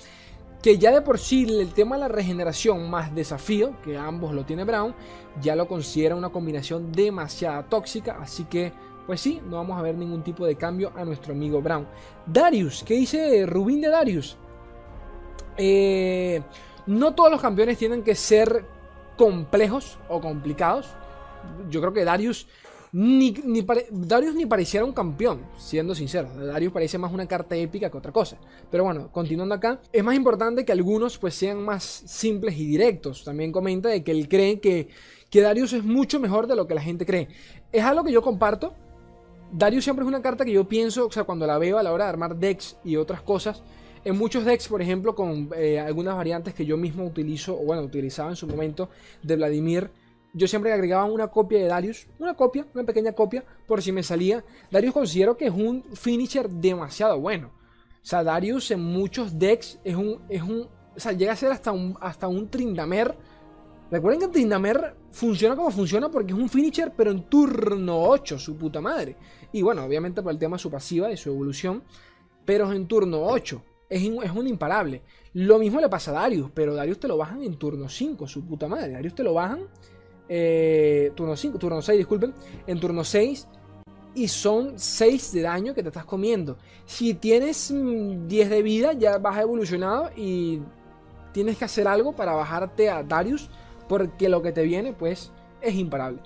Que ya de por sí el tema de la regeneración más desafío, que ambos lo tiene Brown, ya lo considera una combinación demasiado tóxica, así que pues sí, no vamos a ver ningún tipo de cambio a nuestro amigo Brown. Darius, ¿qué dice Rubín de Darius? Eh, no todos los campeones tienen que ser complejos o complicados. Yo creo que Darius ni, Darius ni pareciera un campeón, siendo sincero. Darius parece más una carta épica que otra cosa. Pero bueno, continuando acá, es más importante que algunos pues sean más simples y directos. También comenta de que él cree que, que Darius es mucho mejor de lo que la gente cree. Es algo que yo comparto. Darius siempre es una carta que yo pienso, o sea, cuando la veo a la hora de armar decks y otras cosas, en muchos decks, por ejemplo, con eh, algunas variantes que yo mismo utilizo, o bueno, utilizaba en su momento de Vladimir, yo siempre agregaba una copia de Darius, una copia, una pequeña copia, por si me salía. Darius considero que es un finisher demasiado bueno. O sea, Darius en muchos decks es un, es un, o sea, llega a ser hasta un, hasta un Trindamer. Recuerden que Trindamer funciona como funciona porque es un finisher, pero en turno 8, su puta madre. Y bueno, obviamente por el tema de su pasiva y su evolución, pero es en turno 8 es, un imparable. Lo mismo le pasa a Darius, pero Darius te lo bajan en turno 5, su puta madre. Darius te lo bajan. Eh, turno 5, turno 6, disculpen. En turno 6. Y son 6 de daño que te estás comiendo. Si tienes 10 mm, de vida, ya vas evolucionado y tienes que hacer algo para bajarte a Darius. Porque lo que te viene, pues, es imparable.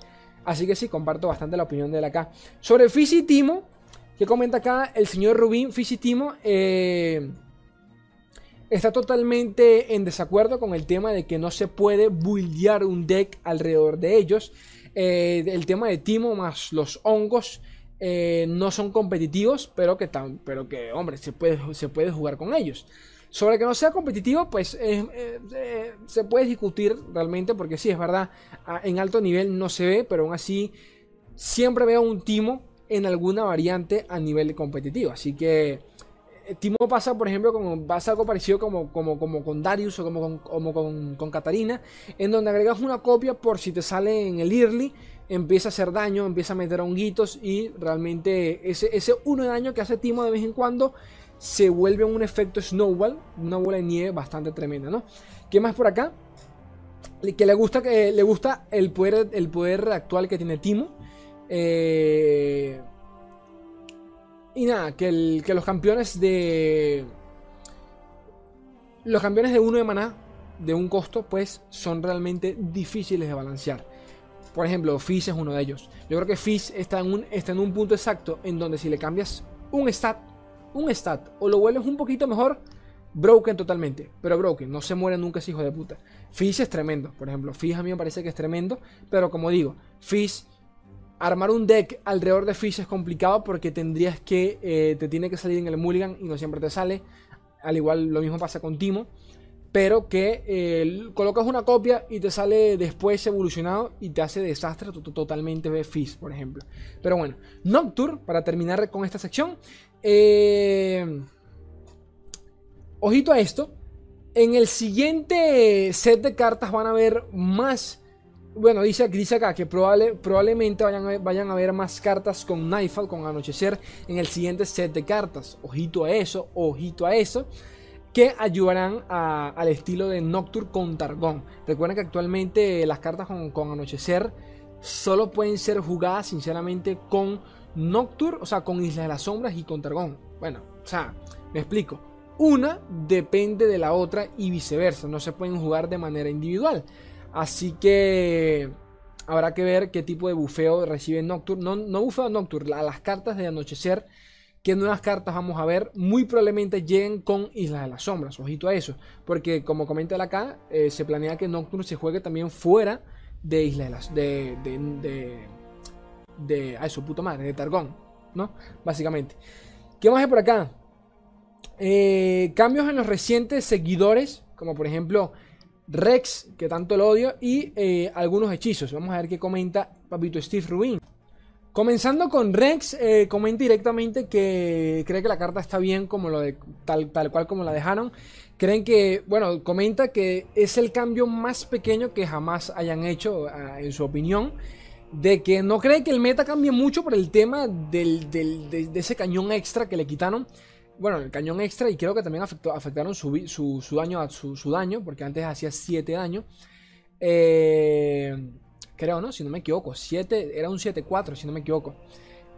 Así que sí, comparto bastante la opinión de él acá. Sobre Timo que comenta acá el señor Rubín Fisitimo. Eh, está totalmente en desacuerdo con el tema de que no se puede buildear un deck alrededor de ellos. Eh, el tema de Timo más los hongos eh, no son competitivos, pero que, pero que hombre, se puede, se puede jugar con ellos. Sobre que no sea competitivo, pues eh, se puede discutir realmente, porque sí, es verdad, en alto nivel no se ve, pero aún así siempre veo un Timo en alguna variante a nivel competitivo. Así que Timo pasa, por ejemplo, como pasa algo parecido como, como, como con Darius o como con, como con, Katarina, en donde agregas una copia por si te sale en el early, empieza a hacer daño, empieza a meter honguitos y realmente ese, uno de daño que hace Timo de vez en cuando se vuelve un efecto snowball, una bola de nieve bastante tremenda, ¿no? ¿Qué más por acá? que le gusta, que le gusta el, poder, el poder actual que tiene Timo. Eh, y nada, que, los campeones de... Los campeones de uno de maná, de un costo, pues son realmente difíciles de balancear. Por ejemplo, Fizz es uno de ellos. Yo creo que Fizz está en un, está en un punto exacto en donde si le cambias un stat, un stat, o lo vuelves un poquito mejor, broken totalmente. Pero broken, no se muere nunca ese hijo de puta. Fizz es tremendo, por ejemplo. Fizz a mí me parece que es tremendo, pero como digo, Fizz armar un deck alrededor de Fizz es complicado porque tendrías que. Eh, te tiene que salir en el Mulligan y no siempre te sale. Al igual lo mismo pasa con Timo. Pero que eh, colocas una copia y te sale después evolucionado y te hace desastre totalmente de Fizz, por ejemplo. Pero bueno, Nocturne, para terminar con esta sección. Eh, ojito a esto. En el siguiente set de cartas van a ver más bueno, dice, dice acá que probable, probablemente vayan a, vayan a ver más cartas con Nightfall, con Anochecer, en el siguiente set de cartas. Ojito a eso, ojito a eso. Que ayudarán al estilo de Nocturne con Targón. Recuerden que actualmente las cartas con, Anochecer solo pueden ser jugadas, sinceramente, con Nocturne, o sea, con Isla de las Sombras y con Targón. Bueno, o sea, me explico. Una depende de la otra y viceversa. No se pueden jugar de manera individual. Así que habrá que ver qué tipo de bufeo recibe Nocturne. No, no bufeo Nocturne, a las cartas de anochecer. ¿Qué nuevas cartas vamos a ver? Muy probablemente lleguen con Islas de las Sombras. Ojito a eso. Porque como comenta acá, eh, se planea que Nocturne se juegue también fuera de Islas de las... De, de, de, de ay, su puta madre, de Targón. ¿No? Básicamente. ¿Qué más hay por acá? Eh, cambios en los recientes seguidores. Como por ejemplo Rex, que tanto lo odio, y eh, algunos hechizos. Vamos a ver qué comenta Papito Steve Rubin. Comenzando con Rex, eh, comenta directamente que cree que la carta está bien como lo tal, tal cual como la dejaron. Creen que, bueno, comenta que es el cambio más pequeño que jamás hayan hecho, ah, en su opinión. De que no cree que el meta cambie mucho por el tema del, de, de, ese cañón extra que le quitaron bueno, el cañón extra y creo que también afectaron su, su, daño, su, daño, porque antes hacía 7 daño. Eh, creo, ¿no? Si no me equivoco. 7, era un 7-4, si no me equivoco.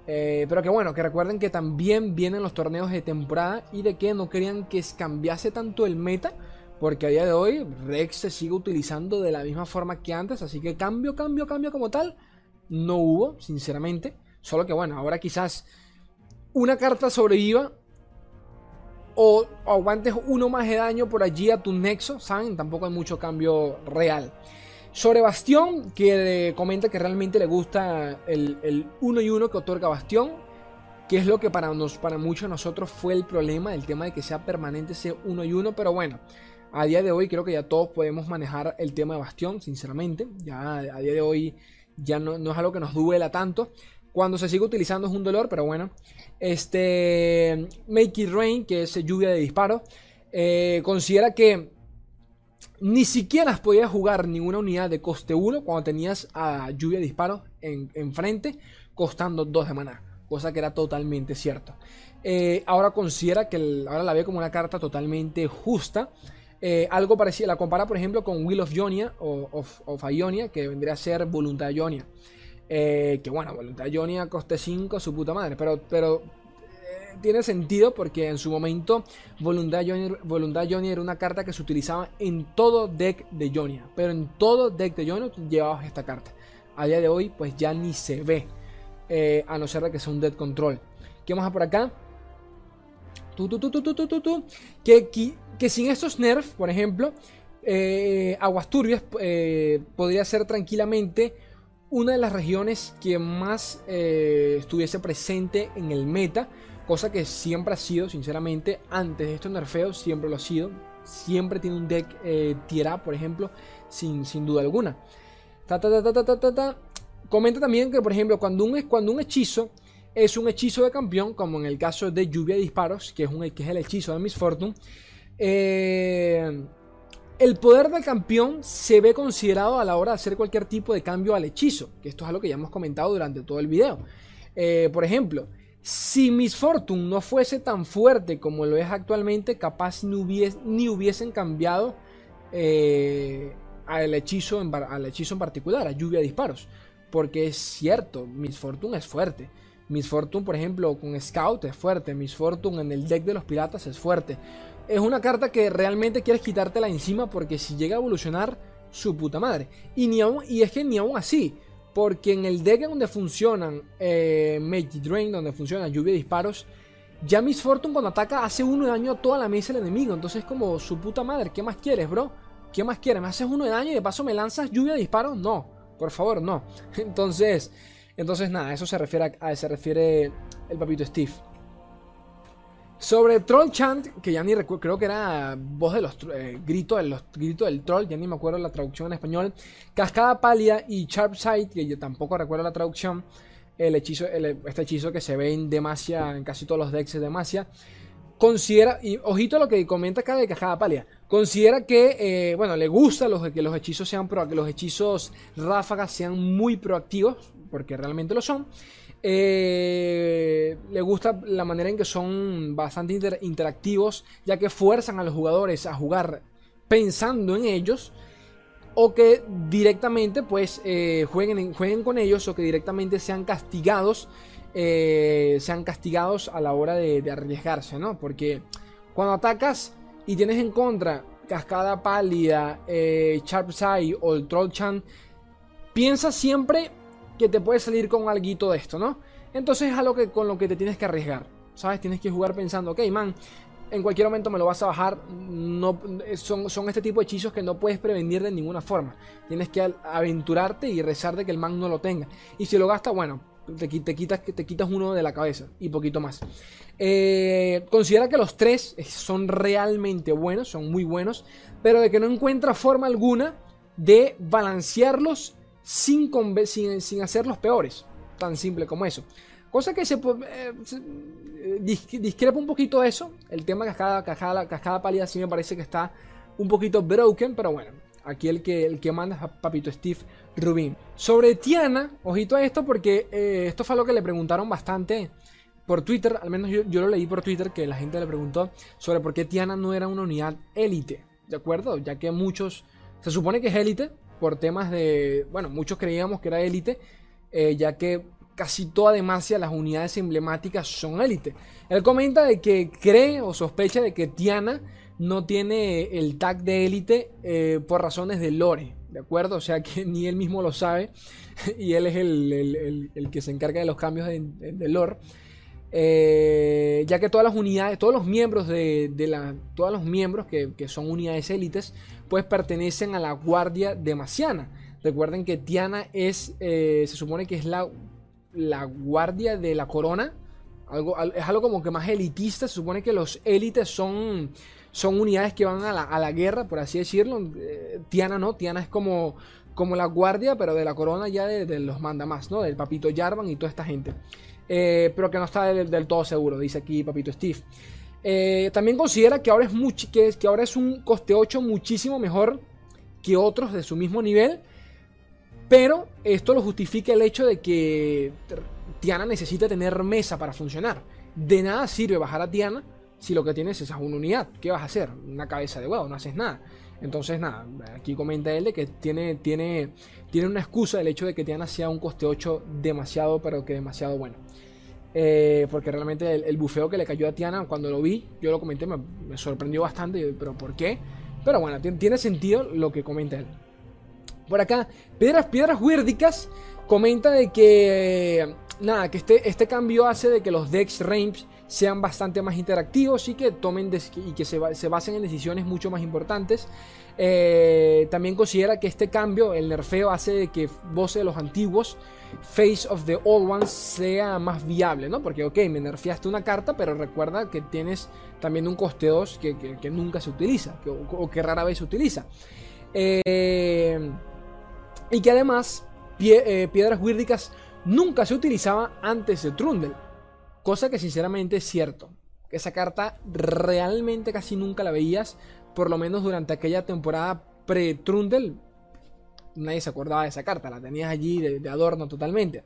Eh, pero que bueno, que recuerden que también vienen los torneos de temporada y de que no querían que cambiase tanto el meta. Porque a día de hoy Rex se sigue utilizando de la misma forma que antes. Así que cambio, cambio, cambio como tal. No hubo, sinceramente. Solo que bueno, ahora quizás una carta sobreviva o aguantes uno más de daño por allí a tu nexo, ¿saben? Tampoco hay mucho cambio real. Sobre Bastión, que comenta que realmente le gusta el, 1 y 1 que otorga Bastión, que es lo que para, nos, para muchos de nosotros fue el problema, el tema de que sea permanente ese 1 y 1, pero bueno, a día de hoy creo que ya todos podemos manejar el tema de Bastión, sinceramente, ya a día de hoy ya no, no es algo que nos duela tanto. Cuando se sigue utilizando es un dolor, pero bueno. Este, Make It Rain, que es lluvia de disparo, eh, considera que ni siquiera podías jugar ninguna unidad de coste 1 cuando tenías a lluvia de disparo enfrente, costando 2 de maná, cosa que era totalmente cierto. Eh, ahora considera que ahora la ve como una carta totalmente justa. Eh, algo parecido, la compara por ejemplo con Will of Ionia o of, Ionia, que vendría a ser Voluntad de Ionia. Eh, que bueno, Voluntad Jonia coste 5, su puta madre. Pero, pero eh, tiene sentido porque en su momento Voluntad Jonia, Voluntad era una carta que se utilizaba en todo deck de Jonia. Pero en todo deck de Jonia llevabas esta carta. A día de hoy, pues ya ni se ve. Eh, a no ser que sea un dead control. ¿Qué más por acá? Tu, tu, tu, que, que, que, sin estos nerfs, por ejemplo, Aguas Turbias podría ser tranquilamente una de las regiones que más eh, estuviese presente en el meta, cosa que siempre ha sido, sinceramente, antes de estos nerfeos, siempre lo ha sido. Siempre tiene un deck eh, por ejemplo, sin, sin duda alguna. Ta, ta, Comenta también que, por ejemplo, cuando un, cuando un hechizo es un hechizo de campeón, como en el caso de lluvia de disparos, que es, un, que es el hechizo de Miss Fortune, eh, el poder del campeón se ve considerado a la hora de hacer cualquier tipo de cambio al hechizo, que esto es algo que ya hemos comentado durante todo el video. Eh, por ejemplo, si Miss Fortune no fuese tan fuerte como lo es actualmente, capaz ni, hubiesen cambiado eh, al hechizo, en, particular, a lluvia de disparos. Porque es cierto, Miss Fortune es fuerte. Miss Fortune, por ejemplo, con Scout es fuerte. Miss Fortune en el deck de los piratas es fuerte. Es una carta que realmente quieres quitártela encima porque si llega a evolucionar, su puta madre. Y, ni aún, y es que ni aún así, porque en el deck donde funcionan eh, Magic Drain, donde funciona lluvia de disparos, ya Miss Fortune cuando ataca hace uno de daño a toda la mesa del enemigo. Entonces es como su puta madre, ¿qué más quieres, bro? ¿Qué más quieres? ¿Me haces uno de daño y de paso me lanzas lluvia de disparos? No, por favor, no. Entonces, entonces nada, eso se refiere a, se refiere el papito Steve. Sobre Troll Chant, que ya ni recuerdo, creo que era voz de los eh, gritos de los gritos del troll, ya ni me acuerdo la traducción en español. Cascada Pálida y Sharp Sight, que yo tampoco recuerdo la traducción. El hechizo, este hechizo que se ve en Demacia, en casi todos los decks de Demacia. Considera, y ojito lo que comenta acá de Cascada Pálida. Considera que, eh, bueno, le gusta los, que los hechizos sean pro, que los hechizos ráfagas sean muy proactivos, porque realmente lo son. Eh, le gusta la manera en que son bastante interactivos, ya que fuerzan a los jugadores a jugar pensando en ellos, o que directamente pues eh, jueguen, jueguen, con ellos, o que directamente sean castigados, eh, sean castigados a la hora de, arriesgarse, ¿no? Porque cuando atacas y tienes en contra Cascada Pálida, Sharp Side o el Troll Chan, piensa siempre que te puede salir con algo de esto, ¿no? Entonces es algo que, con lo que te tienes que arriesgar, ¿sabes? Tienes que jugar pensando, ok, man, en cualquier momento me lo vas a bajar. No, son, son este tipo de hechizos que no puedes prevenir de ninguna forma. Tienes que aventurarte y rezar de que el man no lo tenga. Y si lo gasta, bueno, te, te, quitas, te quitas uno de la cabeza y poquito más. Eh, considera que los tres son realmente buenos, son muy buenos, pero de que no encuentra forma alguna de balancearlos sin, sin, hacerlos peores. Tan simple como eso. Cosa que se, eh, eh, discrepa un poquito eso. El tema de cascada, cascada, cascada pálida sí me parece que está un poquito broken, pero bueno. Aquí el que, el que manda es Papito Steve Rubin. Sobre Tiana, ojito a esto porque eh, esto fue lo que le preguntaron bastante por Twitter. Al menos yo, yo, lo leí por Twitter que la gente le preguntó sobre por qué Tiana no era una unidad élite. ¿De acuerdo? Ya que muchos... Se supone que es élite, por temas de, bueno, muchos creíamos que era élite, eh, ya que casi toda Demacia las unidades emblemáticas son élite. Él comenta de que cree o sospecha de que Tiana no tiene el tag de élite eh, por razones de lore, ¿de acuerdo? O sea que ni él mismo lo sabe y él es el, que se encarga de los cambios de, lore. Eh, ya que todas las unidades, todos los miembros de, la, todos los miembros que, que son unidades élites, pues pertenecen a la Guardia de Maciana. Recuerden que Tiana es, eh, se supone que es la, la guardia de la corona. Algo, es algo como que más elitista. Se supone que los élites son, son unidades que van a la, guerra, por así decirlo. Eh, Tiana no, Tiana es como, como la guardia, pero de la corona ya de, los manda más, ¿no? Del papito Jarvan y toda esta gente. Eh, pero que no está del, todo seguro, dice aquí papito Steve. Eh, también considera que ahora, es que, que ahora es un coste 8 muchísimo mejor que otros de su mismo nivel. Pero esto lo justifica el hecho de que Tiana necesita tener mesa para funcionar. De nada sirve bajar a Tiana si lo que tienes es una unidad. ¿Qué vas a hacer? Una cabeza de huevo, no haces nada. Entonces, nada, aquí comenta él de que tiene, tiene, tiene una excusa el hecho de que Tiana sea un coste 8 demasiado, pero que demasiado bueno. Eh, porque realmente el, bufeo que le cayó a Tiana, cuando lo vi, yo lo comenté, me, sorprendió bastante. Pero ¿por qué? Pero bueno, tiene sentido lo que comenta él. Por acá, Piedras, Piedras Huírdicas comenta de que, nada, que este, este cambio hace de que los Dex Range sean bastante más interactivos y que tomen y que se, se, basen en decisiones mucho más importantes. Eh, también considera que este cambio, el nerfeo, hace de que voces de los antiguos Face of the Old Ones sea más viable, ¿no? Porque, ok, me nerfeaste una carta, pero recuerda que tienes también un coste 2 que, nunca se utiliza, o, que rara vez se utiliza. Eh, y que además, eh, Piedras Huírdicas nunca se utilizaba antes de Trundle. Cosa que sinceramente es cierto. Esa carta realmente casi nunca la veías, por lo menos durante aquella temporada pre-Trundle nadie se acordaba de esa carta, la tenías allí de, adorno totalmente.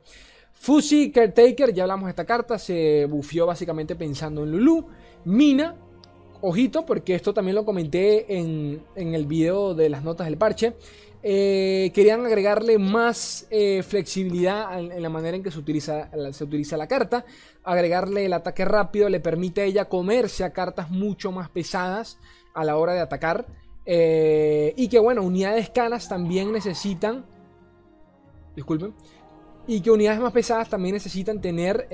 Fusi Caretaker, ya hablamos de esta carta, se bufió básicamente pensando en Lulu. Mina, ojito, porque esto también lo comenté en, el video de las notas del parche. Eh, querían agregarle más eh, flexibilidad en, la manera en que se utiliza, se utiliza la carta. Agregarle el ataque rápido le permite a ella comerse a cartas mucho más pesadas a la hora de atacar. Eh, y que bueno, unidades canas también necesitan. Disculpen. Y que unidades más pesadas también necesitan tener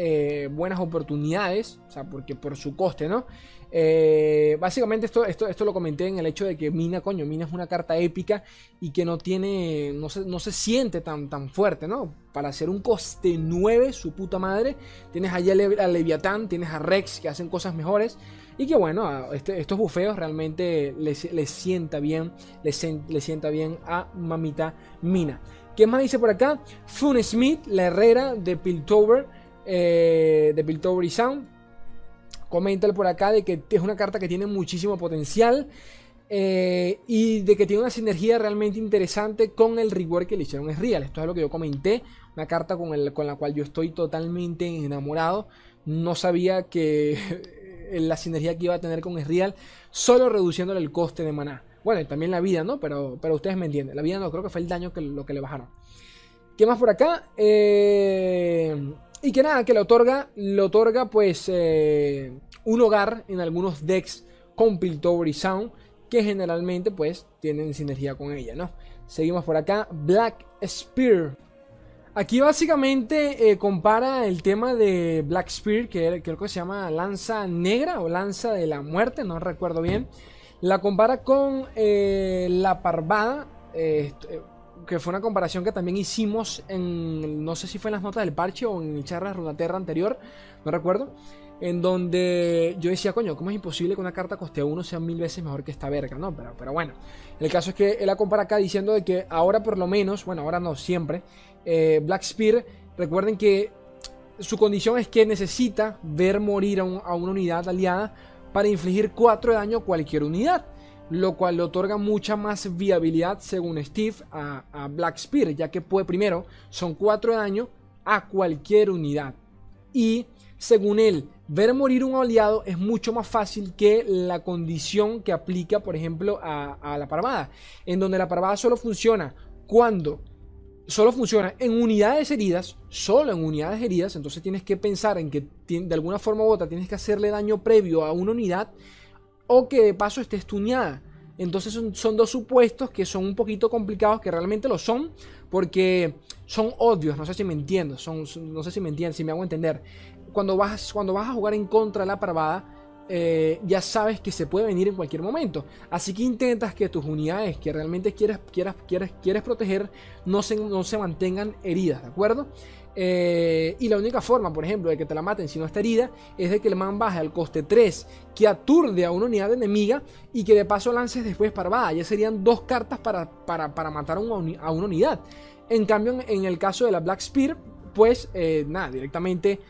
buenas oportunidades. O sea, porque por su coste, ¿no? Eh, básicamente esto, esto, esto lo comenté en el hecho de que Mina, coño, Mina es una carta épica y que no tiene, no se, no se siente tan, tan fuerte, ¿no? Para hacer un coste 9, su puta madre, tienes allá a Leviatán, tienes a Rex que hacen cosas mejores y que bueno, este, estos bufeos realmente les, sienta bien, les, sienta bien a mamita Mina. ¿Qué más dice por acá? Fun Smith, la herrera de Piltover, eh, de Piltover y Sound Coméntale por acá de que es una carta que tiene muchísimo potencial. Eh, y de que tiene una sinergia realmente interesante con el rework que le hicieron es real. Esto es lo que yo comenté. Una carta con, el, con la cual yo estoy totalmente enamorado. No sabía que la sinergia que iba a tener con es real. Solo reduciéndole el coste de maná. Bueno, y también la vida, ¿no? Pero, pero ustedes me entienden. La vida no creo que fue el daño que lo que le bajaron. ¿Qué más por acá? Eh, y que nada, que le otorga, le otorga pues eh, un hogar en algunos decks con Piltover y Sound que generalmente pues tienen sinergia con ella, ¿no? Seguimos por acá, Black Spear. Aquí básicamente eh, compara el tema de Black Spear, que creo que se llama lanza negra o lanza de la muerte, no recuerdo bien. La compara con eh, la parvada, que fue una comparación que también hicimos en, no sé si fue en las notas del parche o en el charla de Runaterra anterior, no recuerdo, en donde yo decía, coño, ¿cómo es imposible que una carta coste uno sea mil veces mejor que esta verga? No, pero, pero bueno, el caso es que él la compara acá diciendo de que ahora por lo menos, bueno, ahora no, siempre, eh, Black Spear, recuerden que su condición es que necesita ver morir a, a una unidad aliada para infligir 4 de daño a cualquier unidad lo cual le otorga mucha más viabilidad, según Steve, a, Black Spear, ya que puede, primero, son 4 de daño a cualquier unidad. Y, según él, ver morir un aliado es mucho más fácil que la condición que aplica, por ejemplo, a, la parvada, en donde la parvada solo funciona cuando solo funciona en unidades heridas, solo en unidades heridas, entonces tienes que pensar en que de alguna forma u otra tienes que hacerle daño previo a una unidad o que de paso esté estuñada. Entonces son, dos supuestos que son un poquito complicados, que realmente lo son, porque son odios, no sé si me entiendo, son, no sé si me entienden, si me hago entender. Cuando vas, cuando vas a jugar en contra de la parvada, eh, ya sabes que se puede venir en cualquier momento. Así que intentas que tus unidades que realmente quieres, quieras, quieres, quieres proteger no se, no se mantengan heridas, ¿de acuerdo? Eh, y la única forma, por ejemplo, de que te la maten si no está herida, es de que el man baje al coste 3, que aturde a una unidad enemiga y que de paso lances después parvada. Ya serían dos cartas para, para, matar a una, unidad. En cambio, en, el caso de la Black Spear, pues eh, nada, directamente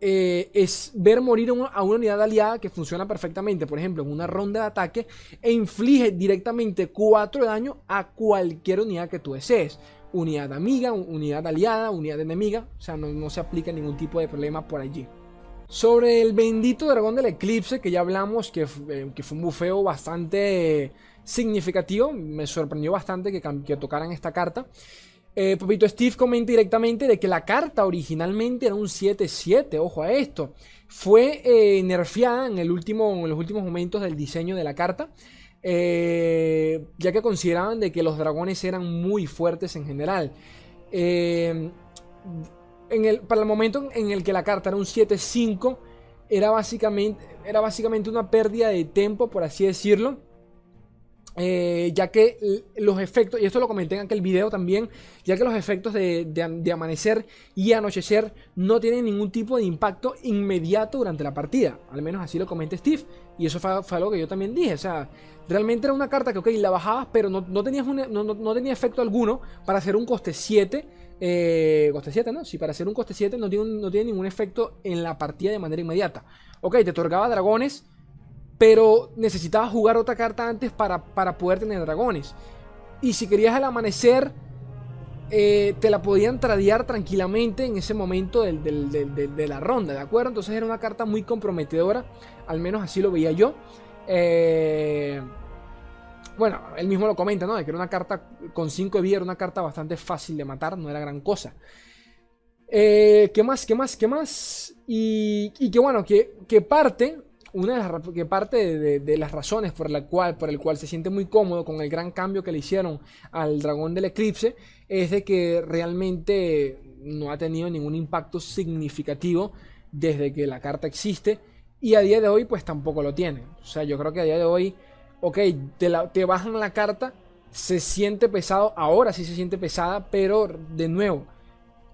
eh, es ver morir a una unidad aliada que funciona perfectamente, por ejemplo, en una ronda de ataque, e inflige directamente 4 de daño a cualquier unidad que tú desees unidad amiga, unidad aliada, unidad enemiga. O sea, no, se aplica ningún tipo de problema por allí. Sobre el bendito dragón del eclipse, que ya hablamos, que, eh, fue un bufeo bastante significativo. Me sorprendió bastante que tocaran esta carta. Eh, Papito Steve comenta directamente de que la carta originalmente era un 7-7, ojo a esto. Fue eh, nerfeada en, el último, en los últimos momentos del diseño de la carta. Eh, ya que consideraban de que los dragones eran muy fuertes en general. Eh, para el momento en el que la carta era un 7-5, era básicamente, era básicamente una pérdida de tiempo, por así decirlo. Eh, ya que los efectos, y esto lo comenté en aquel video también, ya que los efectos de, amanecer y anochecer no tienen ningún tipo de impacto inmediato durante la partida. Al menos así lo comenta Steve. Y eso fue, algo que yo también dije. O sea, realmente era una carta que, ok, la bajabas, pero no, no tenías no, tenía efecto alguno para hacer un coste 7. Eh, coste 7, ¿no? Si para hacer un coste 7 no tiene, no tiene ningún efecto en la partida de manera inmediata. Ok, te otorgaba dragones pero necesitabas jugar otra carta antes para, poder tener dragones. Y si querías el amanecer, eh, te la podían tradear tranquilamente en ese momento de la ronda, ¿de acuerdo? Entonces era una carta muy comprometedora, al menos así lo veía yo. Eh, bueno, él mismo lo comenta, ¿no? De que era una carta con 5 de vida, era una carta bastante fácil de matar, no era gran cosa. Eh, ¿Qué más? ¿Qué más? ¿Qué más? Y, y que bueno, que, que parte, una de las, que parte de, las razones por la cual, por el cual se siente muy cómodo con el gran cambio que le hicieron al dragón del eclipse, es de que realmente no ha tenido ningún impacto significativo desde que la carta existe y a día de hoy pues tampoco lo tiene. O sea, yo creo que a día de hoy, ok, te, la, te bajan la carta, se siente pesado, ahora sí se siente pesada, pero de nuevo,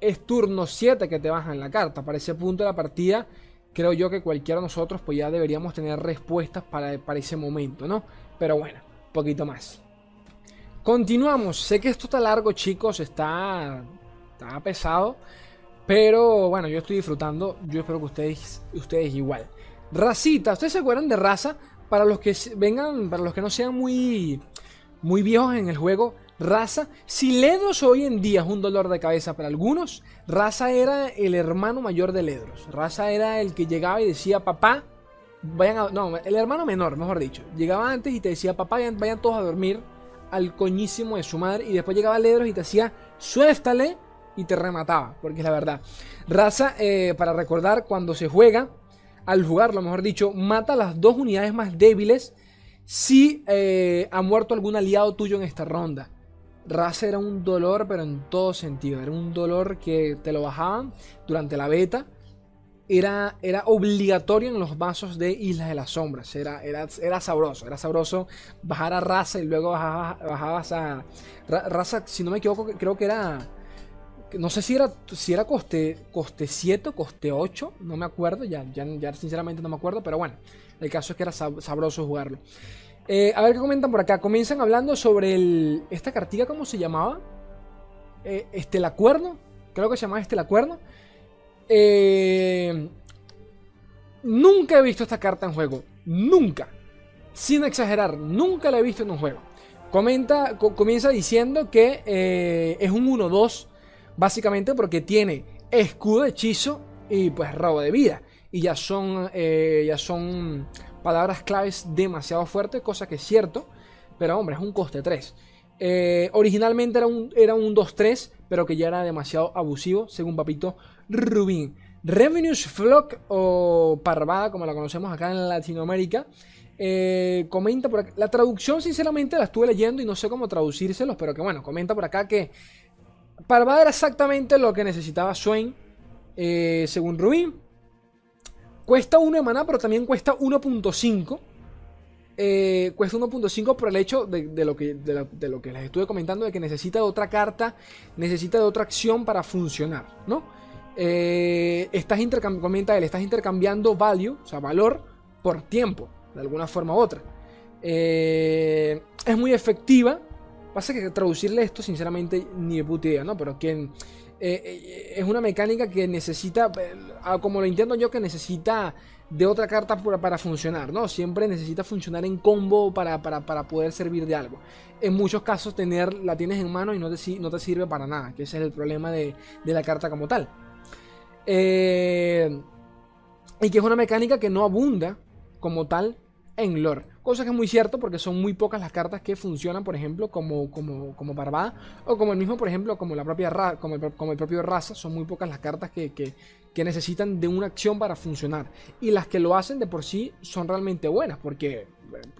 es turno 7 que te bajan la carta. Para ese punto de la partida, creo yo que cualquiera de nosotros pues ya deberíamos tener respuestas para, para ese momento, ¿no? Pero bueno, poquito más. Continuamos. Sé que esto está largo, chicos. Está, está pesado. Pero bueno, yo estoy disfrutando. Yo espero que ustedes, ustedes igual. Racita. ¿Ustedes se acuerdan de raza? Para los que vengan, para los que no sean muy, muy viejos en el juego, Raza, si Ledros hoy en día es un dolor de cabeza para algunos, Raza era el hermano mayor de Ledros. Raza era el que llegaba y decía, papá, vayan a... No, el hermano menor, mejor dicho. Llegaba antes y te decía, papá, vayan, todos a dormir al coñísimo de su madre. Y después llegaba Ledros y te decía, suéstale y te remataba, porque es la verdad. Raza, eh, para recordar, cuando se juega, al jugarlo, mejor dicho, mata las dos unidades más débiles si eh, ha muerto algún aliado tuyo en esta ronda. Raza era un dolor, pero en todo sentido. Era un dolor que te lo bajaban durante la beta. Era, era obligatorio en los vasos de Islas de las Sombras. Era, era, era sabroso. Era sabroso bajar a raza y luego bajabas, a. Raza, si no me equivoco, creo que era. No sé si era, si era coste, coste 7 o coste 8. No me acuerdo. Ya, ya sinceramente no me acuerdo. Pero bueno, el caso es que era sabroso jugarlo. Eh, a ver qué comentan por acá. Comienzan hablando sobre el, esta cartilla, ¿cómo se llamaba? Eh, Estelacuerno. Creo que se llamaba Estelacuerno. Eh, nunca he visto esta carta en juego. Nunca. Sin exagerar, nunca la he visto en un juego. Comenta, comienza diciendo que eh, es un 1-2. Básicamente porque tiene escudo hechizo y pues robo de vida. Y ya son, ya son palabras claves demasiado fuertes, cosa que es cierto, pero hombre, es un coste 3. Eh, originalmente era un, era un 2-3, pero que ya era demasiado abusivo, según Papito Rubín. Revenues Flock o Parvada, como la conocemos acá en Latinoamérica, eh, comenta por acá. La traducción, sinceramente, la estuve leyendo y no sé cómo traducírselos, pero que bueno, comenta por acá que Parvada era exactamente lo que necesitaba Swain, eh, según Rubin. Cuesta 1 de maná, pero también cuesta 1.5. Eh, cuesta 1.5 por el hecho de, lo que, de, lo, que les estuve comentando, de que necesita de otra carta, necesita de otra acción para funcionar, ¿no? Eh, estás comenta él, estás intercambiando value, o sea, valor, por tiempo, de alguna forma u otra. Eh, es muy efectiva. Pasa que traducirle esto, sinceramente, ni de puta idea, ¿no? Pero quien eh, eh, es una mecánica que necesita, eh, como lo entiendo yo, que necesita de otra carta para, funcionar, ¿no? Siempre necesita funcionar en combo para, poder servir de algo. En muchos casos tener, la tienes en mano y no te, no te sirve para nada, que ese es el problema de, la carta como tal. y que es una mecánica que no abunda como tal en lore. Cosa que es muy cierto porque son muy pocas las cartas que funcionan, por ejemplo, como, como, como Barbada. O como el mismo, por ejemplo, como, la propia el, como el propio Raza. Son muy pocas las cartas que, que, necesitan de una acción para funcionar. Y las que lo hacen de por sí son realmente buenas. Porque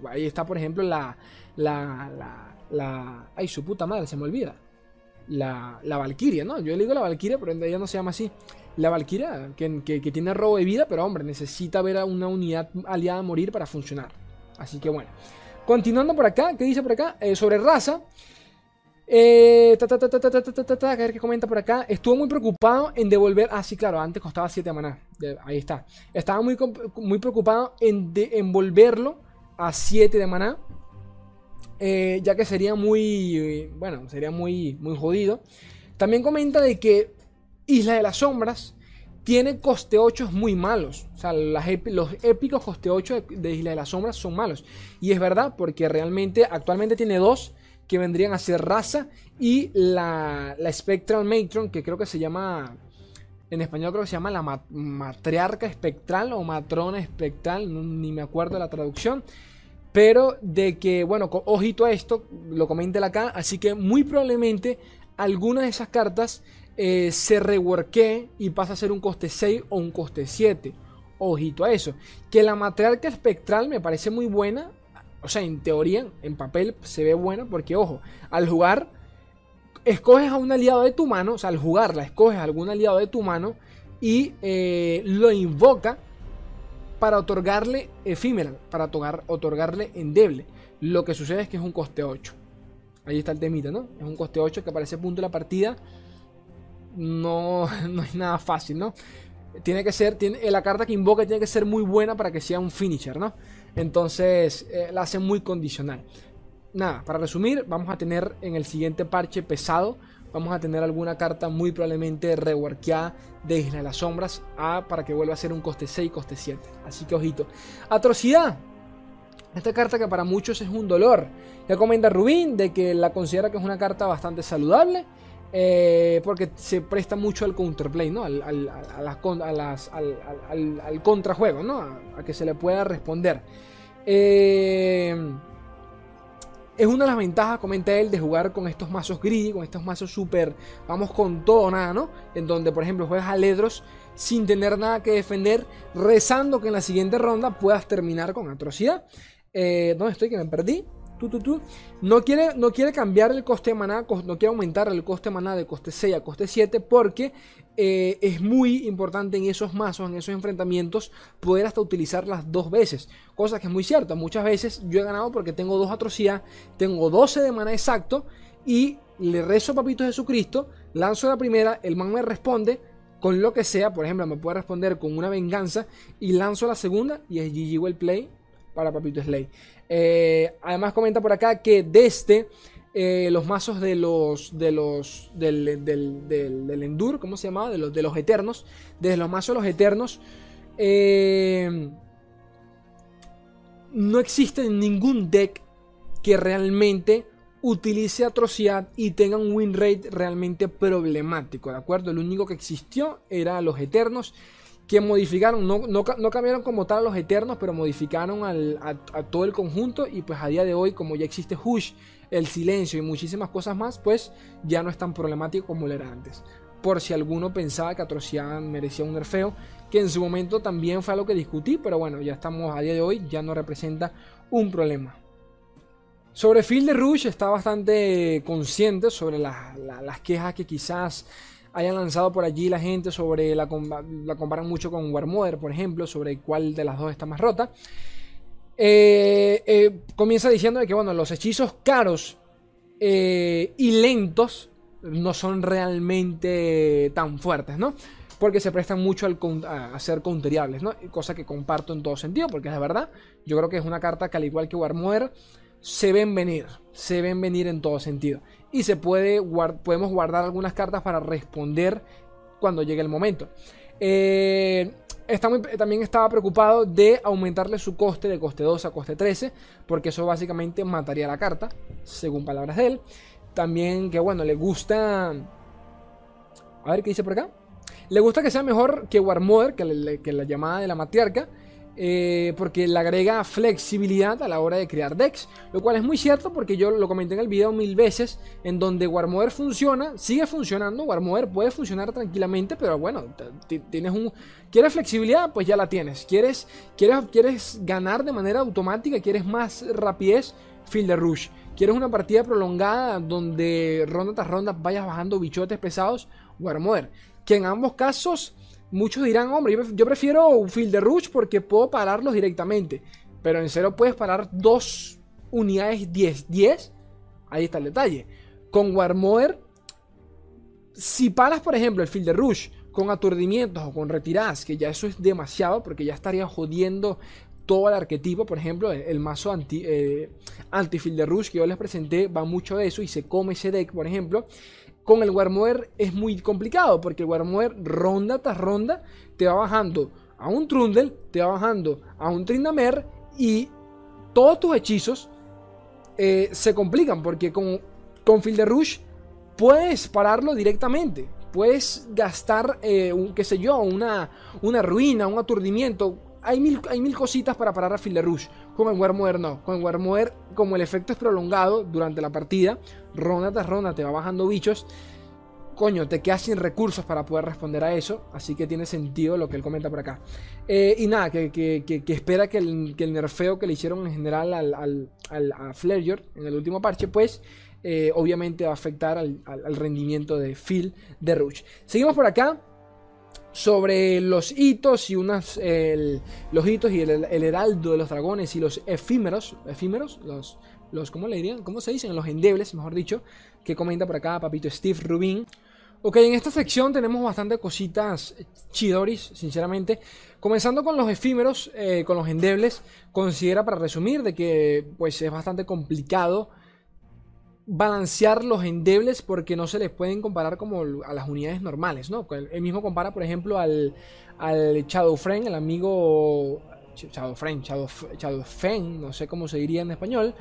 ahí está, por ejemplo, la... la, la, ay, su puta madre, se me olvida. La, la Valkyria, ¿no? Yo le digo la Valkyria, pero ella no se llama así. La Valkyria, que, que, que, tiene robo de vida, pero hombre, necesita ver a una unidad aliada morir para funcionar. Así que bueno. Continuando por acá, ¿qué dice por acá? Eh, sobre raza. Eh, a ver qué comenta por acá. Estuvo muy preocupado en devolver. Ah, sí, claro, antes costaba 7 maná. ahí está. Estaba muy, muy preocupado en devolverlo a 7 de maná. Eh, ya que sería muy. Bueno, sería muy, muy jodido. También comenta de que Isla de las Sombras tiene coste 8 muy malos. O sea, los épicos coste 8 de, Isla de las Sombras son malos. Y es verdad, porque realmente actualmente tiene dos que vendrían a ser raza y la, Spectral Matron, que creo que se llama. En español creo que se llama la matriarca espectral o matrona espectral, ni me acuerdo la traducción. Pero de que, bueno, ojito a esto, lo comenten acá. Así que muy probablemente alguna de esas cartas eh, se reworque y pasa a ser un coste 6 o un coste 7. Ojito a eso. Que la matriarca espectral me parece muy buena. O sea, en teoría, en papel se ve buena. Porque, ojo, al jugar, escoges a un aliado de tu mano. O sea, al jugarla, escoges a algún aliado de tu mano. Y eh, lo invoca para otorgarle efímera, para otorgarle endeble. Lo que sucede es que es un coste 8. Ahí está el temita, ¿no? Es un coste 8 que para ese punto de la partida no, no es nada fácil, ¿no? Tiene que ser, tiene, la carta que invoca tiene que ser muy buena para que sea un finisher, ¿no? Entonces eh, la hace muy condicional. Nada, para resumir, vamos a tener en el siguiente parche pesado vamos a tener alguna carta muy probablemente reworkeada de Isla de las Sombras a, para que vuelva a ser un coste 6, coste 7. Así que ojito. Atrocidad. Esta carta que para muchos es un dolor. Ya comenta Rubín de que la considera que es una carta bastante saludable. Eh, porque se presta mucho al counterplay, ¿no? Al, contrajuego, ¿no? A, que se le pueda responder. Eh, es una de las ventajas, comenta él, de jugar con estos mazos greedy, con estos mazos super, vamos con todo o nada, ¿no? En donde, por ejemplo, juegas a Ledros sin tener nada que defender, rezando que en la siguiente ronda puedas terminar con atrocidad. Eh, ¿Dónde estoy? Que me perdí. No, quiere, no quiere cambiar el coste de maná, no quiere aumentar el coste de maná de coste 6 a coste 7 porque eh, es muy importante en esos mazos, en esos enfrentamientos, poder hasta utilizarlas dos veces. Cosa que es muy cierta. Muchas veces yo he ganado porque tengo dos atrocidad, tengo 12 de maná exacto y le rezo a Papito Jesucristo, lanzo la primera, el man me responde con lo que sea, por ejemplo, me puede responder con una venganza y lanzo la segunda y es GG el play para Papito Slay. Eh, además comenta por acá que desde eh, los mazos de los de los del, Endur, ¿cómo se llamaba? De los, de los Eternos, desde los mazos de los Eternos, eh, no existe ningún deck que realmente utilice atrocidad y tenga un win rate realmente problemático, ¿de acuerdo? El único que existió era los Eternos que modificaron, no, no, cambiaron como tal los Eternos, pero modificaron a, todo el conjunto y pues a día de hoy, como ya existe Hush, el silencio y muchísimas cosas más, pues ya no es tan problemático como lo era antes. Por si alguno pensaba que Atrocidad merecía un nerfeo, que en su momento también fue algo que discutí, pero bueno, ya estamos a día de hoy, ya no representa un problema. Sobre Field de Rush está bastante consciente sobre las quejas que quizás hayan lanzado por allí la gente sobre la, la comparan mucho con Warmother, por ejemplo, sobre cuál de las dos está más rota. Eh, eh, comienza diciendo que bueno, los hechizos caros eh, y lentos no son realmente tan fuertes, ¿no? Porque se prestan mucho al, a, ser counteriables, ¿no? Cosa que comparto en todo sentido, porque es de verdad. Yo creo que es una carta que al igual que Warmother se ven venir, se ven venir en todo sentido y se puede podemos guardar algunas cartas para responder cuando llegue el momento. Eh, también estaba preocupado de aumentarle su coste de coste 2 a coste 13, porque eso básicamente mataría la carta, según palabras de él. También que bueno, le gusta... A ver qué dice por acá. Le gusta que sea mejor que Warmother, que, que la llamada de la matriarca. Eh, porque le agrega flexibilidad a la hora de crear decks, lo cual es muy cierto porque yo lo comenté en el video mil veces, en donde Warmother funciona, sigue funcionando, Warmother puede funcionar tranquilamente, pero bueno, tienes un... ¿Quieres flexibilidad? Pues ya la tienes. ¿Quieres, quieres, quieres ganar de manera automática? ¿Quieres más rapidez? Field de Rush. ¿Quieres una partida prolongada donde ronda tras ronda vayas bajando bichotes pesados? Warmother. Que en ambos casos Muchos dirán, hombre, yo prefiero un field de rush porque puedo pararlos directamente. Pero en cero puedes parar dos unidades 10-10. Ahí está el detalle. Con Warmoer, si paras, por ejemplo, el field de rush con aturdimientos o con retiradas, que ya eso es demasiado porque ya estaría jodiendo todo el arquetipo, por ejemplo, el, mazo anti, eh, anti field de rush que yo les presenté va mucho de eso y se come ese deck, por ejemplo. Con el Warmoer es muy complicado porque el Warmoer ronda tras ronda te va bajando a un Trundle, te va bajando a un Trindamer y todos tus hechizos eh, se complican porque con, con Field Rush puedes pararlo directamente. Puedes gastar, eh, un, qué sé yo, una, una ruina, un aturdimiento, hay mil, hay mil cositas para parar a Fil de Rush. Como en Warmover no. Con Warmover, como el efecto es prolongado durante la partida, ronda tras ronda te va bajando bichos. Coño, te quedas sin recursos para poder responder a eso. Así que tiene sentido lo que él comenta por acá. Eh, y nada, que, que, que, espera que el, que el, nerfeo que le hicieron en general al, al, al a Flareyor en el último parche, pues eh, obviamente va a afectar al, al, rendimiento de Phil de Rush. Seguimos por acá sobre los hitos y unas el, los hitos y el, el, heraldo de los dragones y los efímeros, efímeros, los, los ¿cómo le dirían? ¿Cómo se dicen? Los endebles, mejor dicho, que comenta por acá papito Steve Rubin. Ok, en esta sección tenemos bastante cositas chidoris, sinceramente. Comenzando con los efímeros, eh, con los endebles, considera para resumir de que pues es bastante complicado balancear los endebles porque no se les pueden comparar como a las unidades normales, ¿no? Él mismo compara, por ejemplo, al, al Shadowfren, el amigo Shadowfren, Shadow, no sé cómo se diría en español,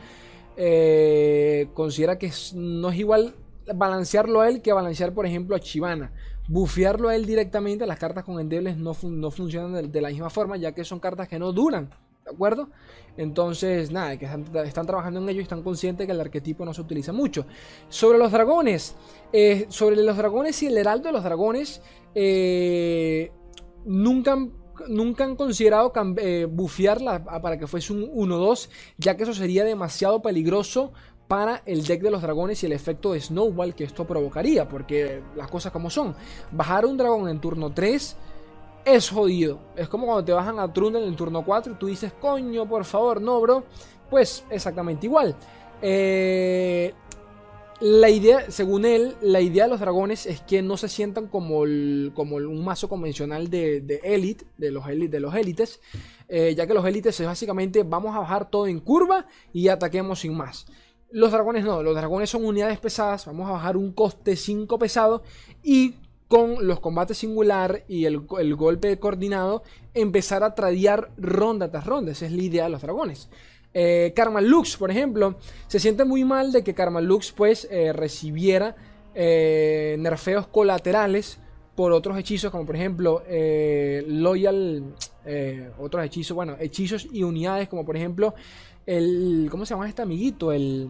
eh, considera que no es igual balancearlo a él que balancear, por ejemplo, a Chivana. Bufearlo a él directamente, las cartas con endebles no, no funcionan de, la misma forma, ya que son cartas que no duran. ¿De acuerdo? Entonces, nada, que están, trabajando en ello y están conscientes que el arquetipo no se utiliza mucho. Sobre los dragones, eh, sobre los dragones y el heraldo de los dragones, eh, nunca, nunca han considerado eh, bufearla para que fuese un 1-2, ya que eso sería demasiado peligroso para el deck de los dragones y el efecto de Snowball que esto provocaría, porque las cosas como son. Bajar un dragón en turno 3 es jodido. Es como cuando te bajan a Trundle en el turno 4 y tú dices, coño, por favor, no, bro. Pues exactamente igual. Eh, la idea, según él, la idea de los dragones es que no se sientan como, como un mazo convencional de, de elite, de los, de los élites, eh, ya que los élites es básicamente vamos a bajar todo en curva y ataquemos sin más. Los dragones no, los dragones son unidades pesadas, vamos a bajar un coste 5 pesado y con los combates singular y el, golpe coordinado empezar a tradear ronda tras ronda, esa es la idea de los dragones. Eh, Karma Lux, por ejemplo, se siente muy mal de que Karma Lux pues eh, recibiera eh, nerfeos colaterales por otros hechizos, como por ejemplo Loyal, otros hechizos, bueno, hechizos y unidades, como por ejemplo el, ¿cómo se llama este amiguito? El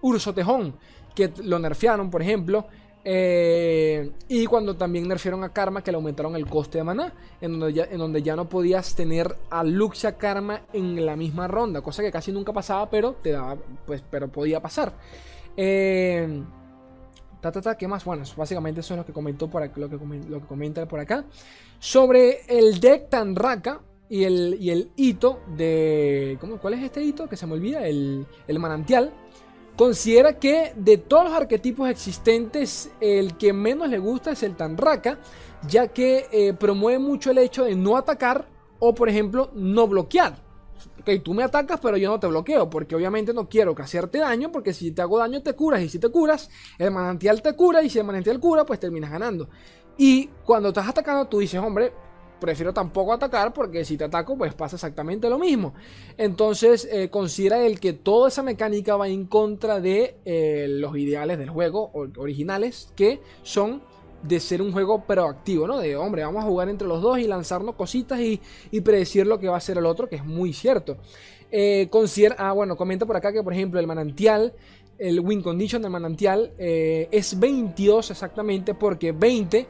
Urso Tejón, que lo nerfearon, por ejemplo. Eh, y cuando también nerfearon a Karma, que le aumentaron el coste de maná, en donde ya, en donde ya no podías tener a Luxia Karma en la misma ronda, cosa que casi nunca pasaba, pero te daba, pues, pero podía pasar. Eh, ta, ta, ta, ¿Qué más? Bueno, básicamente eso es lo que comentó por lo, que, lo que comenta por acá. Sobre el deck Tanraka, y el, y el hito de. ¿cómo, ¿Cuál es este hito? Que se me olvida. El, el manantial. Considera que de todos los arquetipos existentes, el que menos le gusta es el Tanraka, ya que eh, promueve mucho el hecho de no atacar o, por ejemplo, no bloquear. Ok, tú me atacas, pero yo no te bloqueo, porque obviamente no quiero que hacerte daño, porque si te hago daño te curas, y si te curas, el manantial te cura, y si el manantial cura, pues terminas ganando. Y cuando estás atacando, tú dices, hombre, prefiero tampoco atacar porque si te ataco pues pasa exactamente lo mismo. Entonces eh, considera el que toda esa mecánica va en contra de eh, los ideales del juego originales que son de ser un juego proactivo, ¿no? De hombre, vamos a jugar entre los dos y lanzarnos cositas y, predecir lo que va a hacer el otro, que es muy cierto. Eh, considera, ah, bueno, comenta por acá que por ejemplo el manantial el win condition del manantial es 22 exactamente porque 20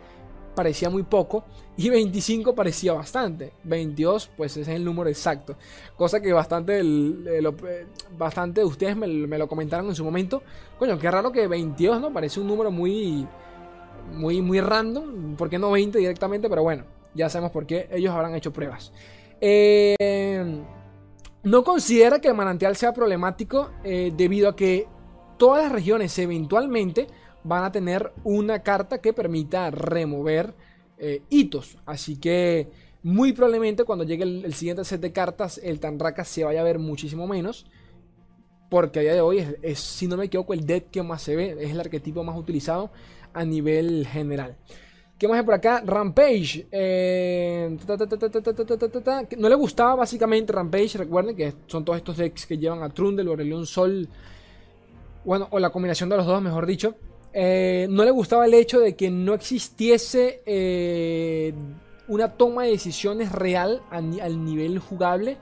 parecía muy poco y 25 parecía bastante. 22 pues ese es el número exacto. Cosa que bastante, bastante de ustedes me, lo comentaron en su momento. Coño, qué raro que 22, ¿no? Parece un número muy, muy, muy random. ¿Por qué no 20 directamente? Pero bueno, ya sabemos por qué ellos habrán hecho pruebas. Eh, no considera que el manantial sea problemático eh, debido a que todas las regiones eventualmente van a tener una carta que permita remover eh, hitos. Así que muy probablemente cuando llegue el, siguiente set de cartas, el Tanraka se vaya a ver muchísimo menos. Porque a día de hoy si no me equivoco, el deck que más se ve, es el arquetipo más utilizado a nivel general. ¿Qué más hay por acá? Rampage. no le gustaba básicamente Rampage. Recuerden que son todos estos decks que llevan a Trundle o León Sol. Bueno, o la combinación de los dos, mejor dicho. Eh, no le gustaba el hecho de que no existiese eh, una toma de decisiones real al nivel jugable,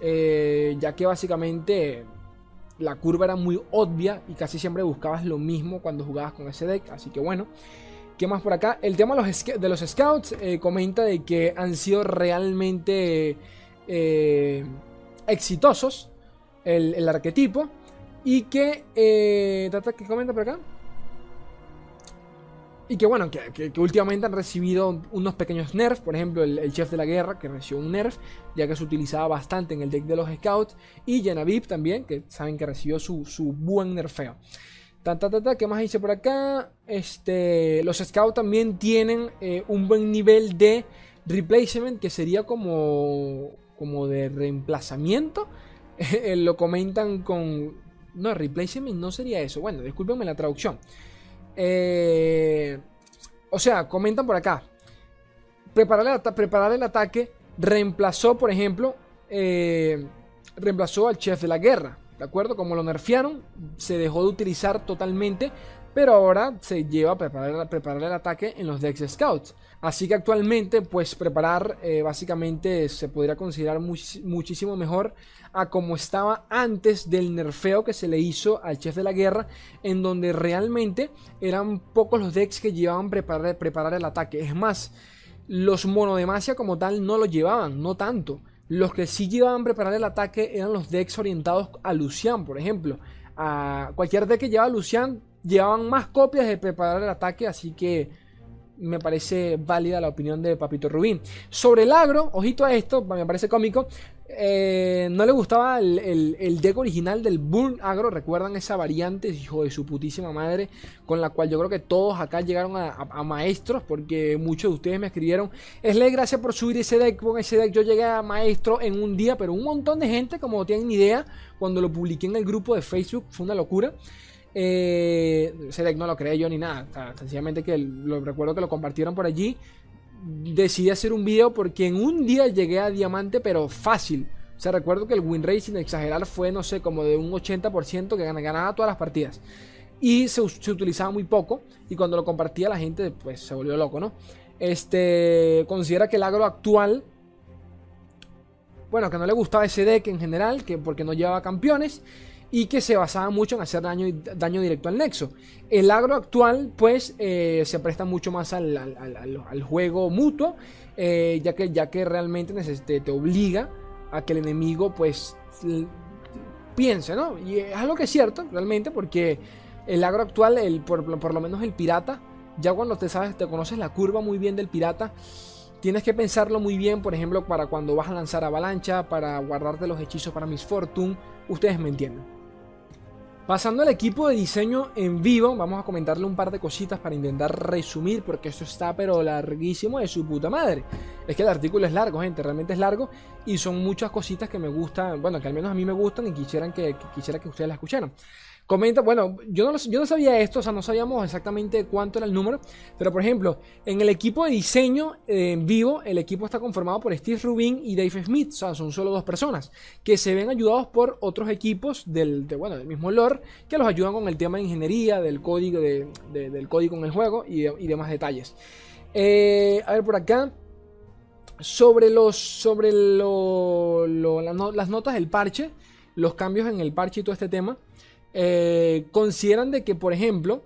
eh, ya que básicamente la curva era muy obvia y casi siempre buscabas lo mismo cuando jugabas con ese deck, así que bueno. ¿Qué más por acá? El tema de los, scouts comenta de que han sido realmente exitosos el, arquetipo y que... ¿Qué comenta por acá? Y que bueno, que, últimamente han recibido unos pequeños nerfs. Por ejemplo, el, chef de la guerra, que recibió un nerf, ya que se utilizaba bastante en el deck de los scouts. Y Janavip también, que saben que recibió su, buen nerfeo. Ta, ta, ¿Qué más hice por acá? Este, los scouts también tienen eh, un buen nivel de replacement, que sería como, como de reemplazamiento. Lo comentan con... No, replacement no sería eso. Bueno, discúlpenme la traducción. Eh, o sea, comentan por acá. Preparar el, ataque reemplazó, por ejemplo, eh, reemplazó al chef de la guerra. ¿De acuerdo? Como lo nerfearon, se dejó de utilizar totalmente. Pero ahora se lleva a preparar, preparar el ataque en los Dex Scouts. Así que actualmente, pues preparar eh, básicamente se podría considerar muchísimo mejor a como estaba antes del nerfeo que se le hizo al chef de la guerra, en donde realmente eran pocos los decks que llevaban preparar, preparar el ataque. Es más, los monodemacia como tal no lo llevaban, no tanto. Los que sí llevaban preparar el ataque eran los decks orientados a Lucian, por ejemplo. A cualquier deck que llevaba Lucian llevaban más copias de preparar el ataque, así que me parece válida la opinión de Papito Rubín. Sobre el agro, ojito a esto, me parece cómico. Eh, no le gustaba el, deck original del Burn Agro. ¿Recuerdan esa variante, hijo de su putísima madre? Con la cual yo creo que todos acá llegaron a, maestros. Porque muchos de ustedes me escribieron. Esle, gracias por subir ese deck. Con ese deck yo llegué a maestro en un día. Pero un montón de gente, como no tienen idea, cuando lo publiqué en el grupo de Facebook, fue una locura. Eh, ese deck no lo creé yo ni nada. sencillamente que lo recuerdo que lo compartieron por allí decidí hacer un video porque en un día llegué a diamante, pero fácil. O sea, recuerdo que el win rate, sin exagerar, fue, no sé, como de un 80% que ganaba todas las partidas. Y se, utilizaba muy poco. Y cuando lo compartía, la gente, pues, se volvió loco, ¿no? Este, considera que el agro actual, bueno, que no le gustaba ese deck en general, que porque no llevaba campeones y que se basaba mucho en hacer daño, daño directo al nexo. El agro actual, pues, eh, se presta mucho más al, juego mutuo, eh, ya, que, ya que realmente te, te, obliga a que el enemigo, pues, piense, ¿no? Y es algo que es cierto, realmente, porque el agro actual, el, por, por lo menos el pirata, ya cuando te sabes, te conoces la curva muy bien del pirata, Tienes que pensarlo muy bien, por ejemplo, para cuando vas a lanzar avalancha, para guardarte los hechizos para Miss Fortune. Ustedes me entienden. Pasando al equipo de diseño en vivo, vamos a comentarle un par de cositas para intentar resumir, porque esto está pero larguísimo de su puta madre. Es que el artículo es largo, gente, realmente es largo y son muchas cositas que me gustan, bueno, que al menos a mí me gustan y quisieran que, quisiera que ustedes la escucharan. Comenta, bueno, yo no, yo no sabía esto, o sea, no sabíamos exactamente cuánto era el número, pero por ejemplo, en el equipo de diseño eh, en vivo, el equipo está conformado por Steve Rubin y Dave Smith, o sea, son solo dos personas, que se ven ayudados por otros equipos del, bueno, del mismo lore, que los ayudan con el tema de ingeniería, del código, del código en el juego y, demás detalles. Eh, a ver por acá. Sobre los. Sobre lo, las notas del parche. Los cambios en el parche y todo este tema. Eh, consideran de que, por ejemplo,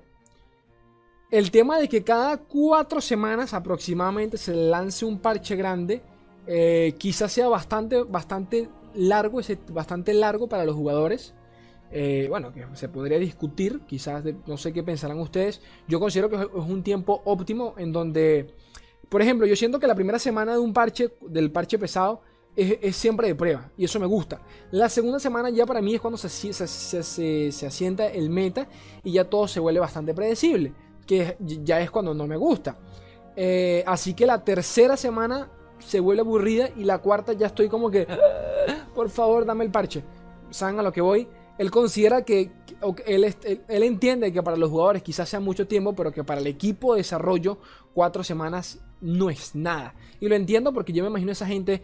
el tema de que cada cuatro semanas aproximadamente se lance un parche grande, eh, quizás sea bastante, bastante largo, bastante largo para los jugadores. Eh, bueno, que se podría discutir, quizás no sé qué pensarán ustedes. Yo considero que es un tiempo óptimo en donde, por ejemplo, yo siento que la primera semana de un parche, del parche pesado, es, siempre de prueba y eso me gusta. La segunda semana ya para mí es cuando se, se, asienta el meta y ya todo se vuelve bastante predecible, que ya es cuando no me gusta. Eh, así que la tercera semana se vuelve aburrida y la cuarta ya estoy como que, por favor, dame el parche. Saben a lo que voy. Él considera que, él, él, él, entiende que para los jugadores quizás sea mucho tiempo, pero que para el equipo de desarrollo cuatro semanas no es nada. Y lo entiendo porque yo me imagino a esa gente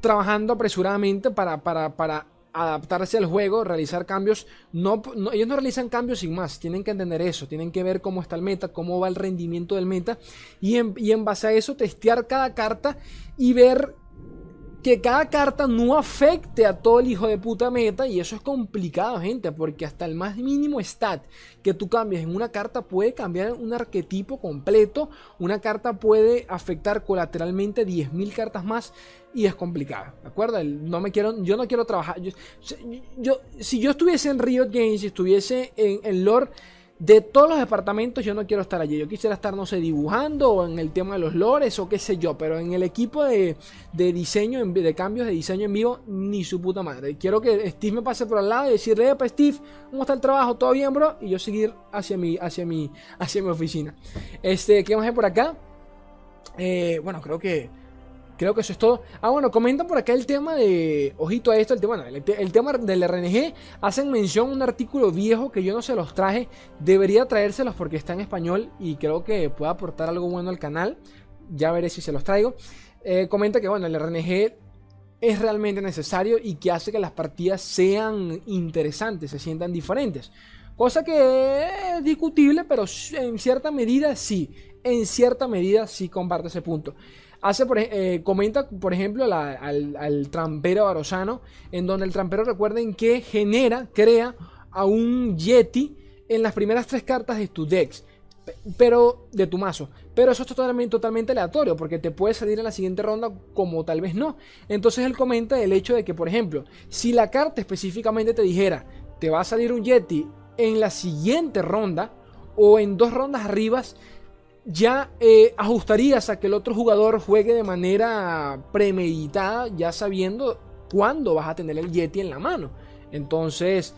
trabajando apresuradamente para, para, adaptarse al juego, realizar cambios. No, ellos no realizan cambios sin más, tienen que entender eso, tienen que ver cómo está el meta, cómo va el rendimiento del meta. Y en, y en base a eso testear cada carta y ver que cada carta no afecte a todo el hijo de puta meta y eso es complicado, gente, porque hasta el más mínimo stat que tú cambies en una carta puede cambiar un arquetipo completo, una carta puede afectar colateralmente 10.000 cartas más y es complicado, ¿de acuerdo? No me quiero, yo no quiero trabajar, yo, si yo estuviese en Riot Games, si estuviese en, en lore de todos los departamentos yo no quiero estar allí. Yo quisiera estar, no sé, dibujando o en el tema de los lores o qué sé yo. Pero en el equipo de, diseño, de cambios de diseño en vivo, ni su puta madre. Quiero que Steve me pase por al lado y decirle, para Steve, ¿cómo está el trabajo? ¿Todo bien, bro? Y yo seguir hacia mi, hacia mi, hacia mi oficina. Este, ¿qué a hacer por acá? Eh, bueno, creo que Creo que eso es todo. Ah, bueno, comentan por acá el tema de. Ojito a esto, el tema, el, tema del RNG. Hacen mención a un artículo viejo que yo no se los traje. Debería traérselos porque está en español y creo que puede aportar algo bueno al canal. Ya veré si se los traigo. Eh, comenta que, bueno, el RNG es realmente necesario y que hace que las partidas sean interesantes, se sientan diferentes. Cosa que es discutible, pero en cierta medida sí. En cierta medida sí comparte ese punto. Hace eh, comenta, por ejemplo, al, trampero barosano, en donde el trampero recuerden que genera, crea a un Yeti en las primeras tres cartas de tu deck, pero de tu mazo. Pero eso es totalmente, totalmente aleatorio, porque te puede salir en la siguiente ronda como tal vez no. Entonces él comenta el hecho de que, por ejemplo, si la carta específicamente te dijera, te va a salir un Yeti en la siguiente ronda, o en dos rondas arribas, ya eh, ajustarías a que el otro jugador juegue de manera premeditada, ya sabiendo cuándo vas a tener el Yeti en la mano. Entonces,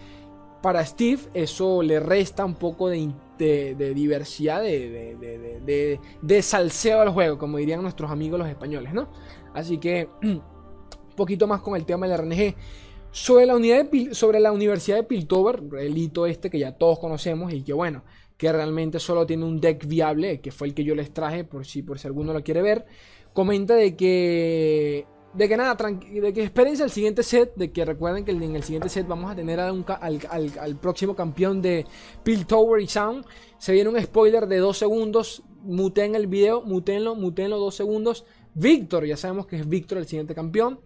para Steve, eso le resta un poco de, diversidad, de, de, salseo al juego, como dirían nuestros amigos los españoles, ¿no? Así que, un poquito más con el tema del RNG. Sobre la, unidad sobre la Universidad de Piltover, el hito este que ya todos conocemos y que bueno, que realmente solo tiene un deck viable, que fue el que yo les traje por si, por si alguno lo quiere ver, comenta de que de que nada, de que espérense el siguiente set, de que recuerden que en el siguiente set vamos a tener al, al, próximo campeón de Piltover y Sound. Se viene un spoiler de 2 segundos, muten el video, mutenlo, mutenlo 2 segundos. Víctor, ya sabemos que es Víctor el siguiente campeón.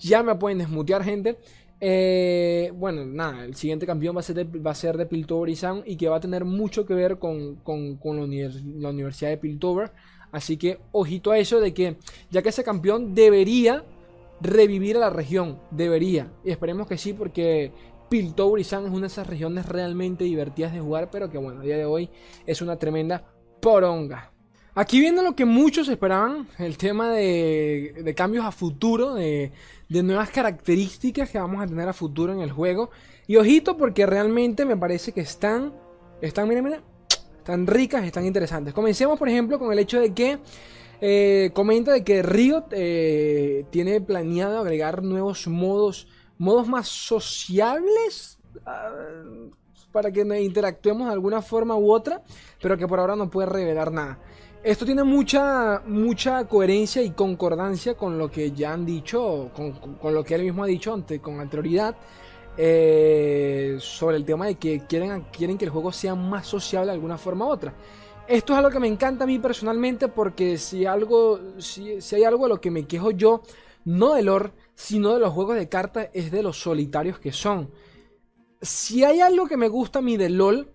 Ya me pueden desmutear, gente. Eh, bueno, nada, el siguiente campeón va a ser de, va Piltover y Sound y que va a tener mucho que ver con, la, Universidad de Piltover. Así que ojito a eso de que ya que ese campeón debería revivir a la región, debería. Y esperemos que sí porque Piltover y Sound es una de esas regiones realmente divertidas de jugar, pero que bueno, a día de hoy es una tremenda poronga. Aquí viene lo que muchos esperaban, el tema de, cambios a futuro, de, nuevas características que vamos a tener a futuro en el juego. Y ojito porque realmente me parece que están, están, miren, miren, están ricas, están interesantes. Comencemos por ejemplo con el hecho de que eh, comenta de que Riot eh, tiene planeado agregar nuevos modos, modos más sociables. Ah, para que interactuemos de alguna forma u otra, pero que por ahora no puede revelar nada. Esto tiene mucha, mucha coherencia y concordancia con lo que ya han dicho, con, lo que él mismo ha dicho ante, con anterioridad, eh, sobre el tema de que quieren, quieren que el juego sea más sociable de alguna forma u otra. Esto es algo que me encanta a mí personalmente porque si, algo, si, si hay algo de lo que me quejo yo, no de lore, sino de los juegos de cartas, es de los solitarios que son. Si hay algo que me gusta a mí de LOL,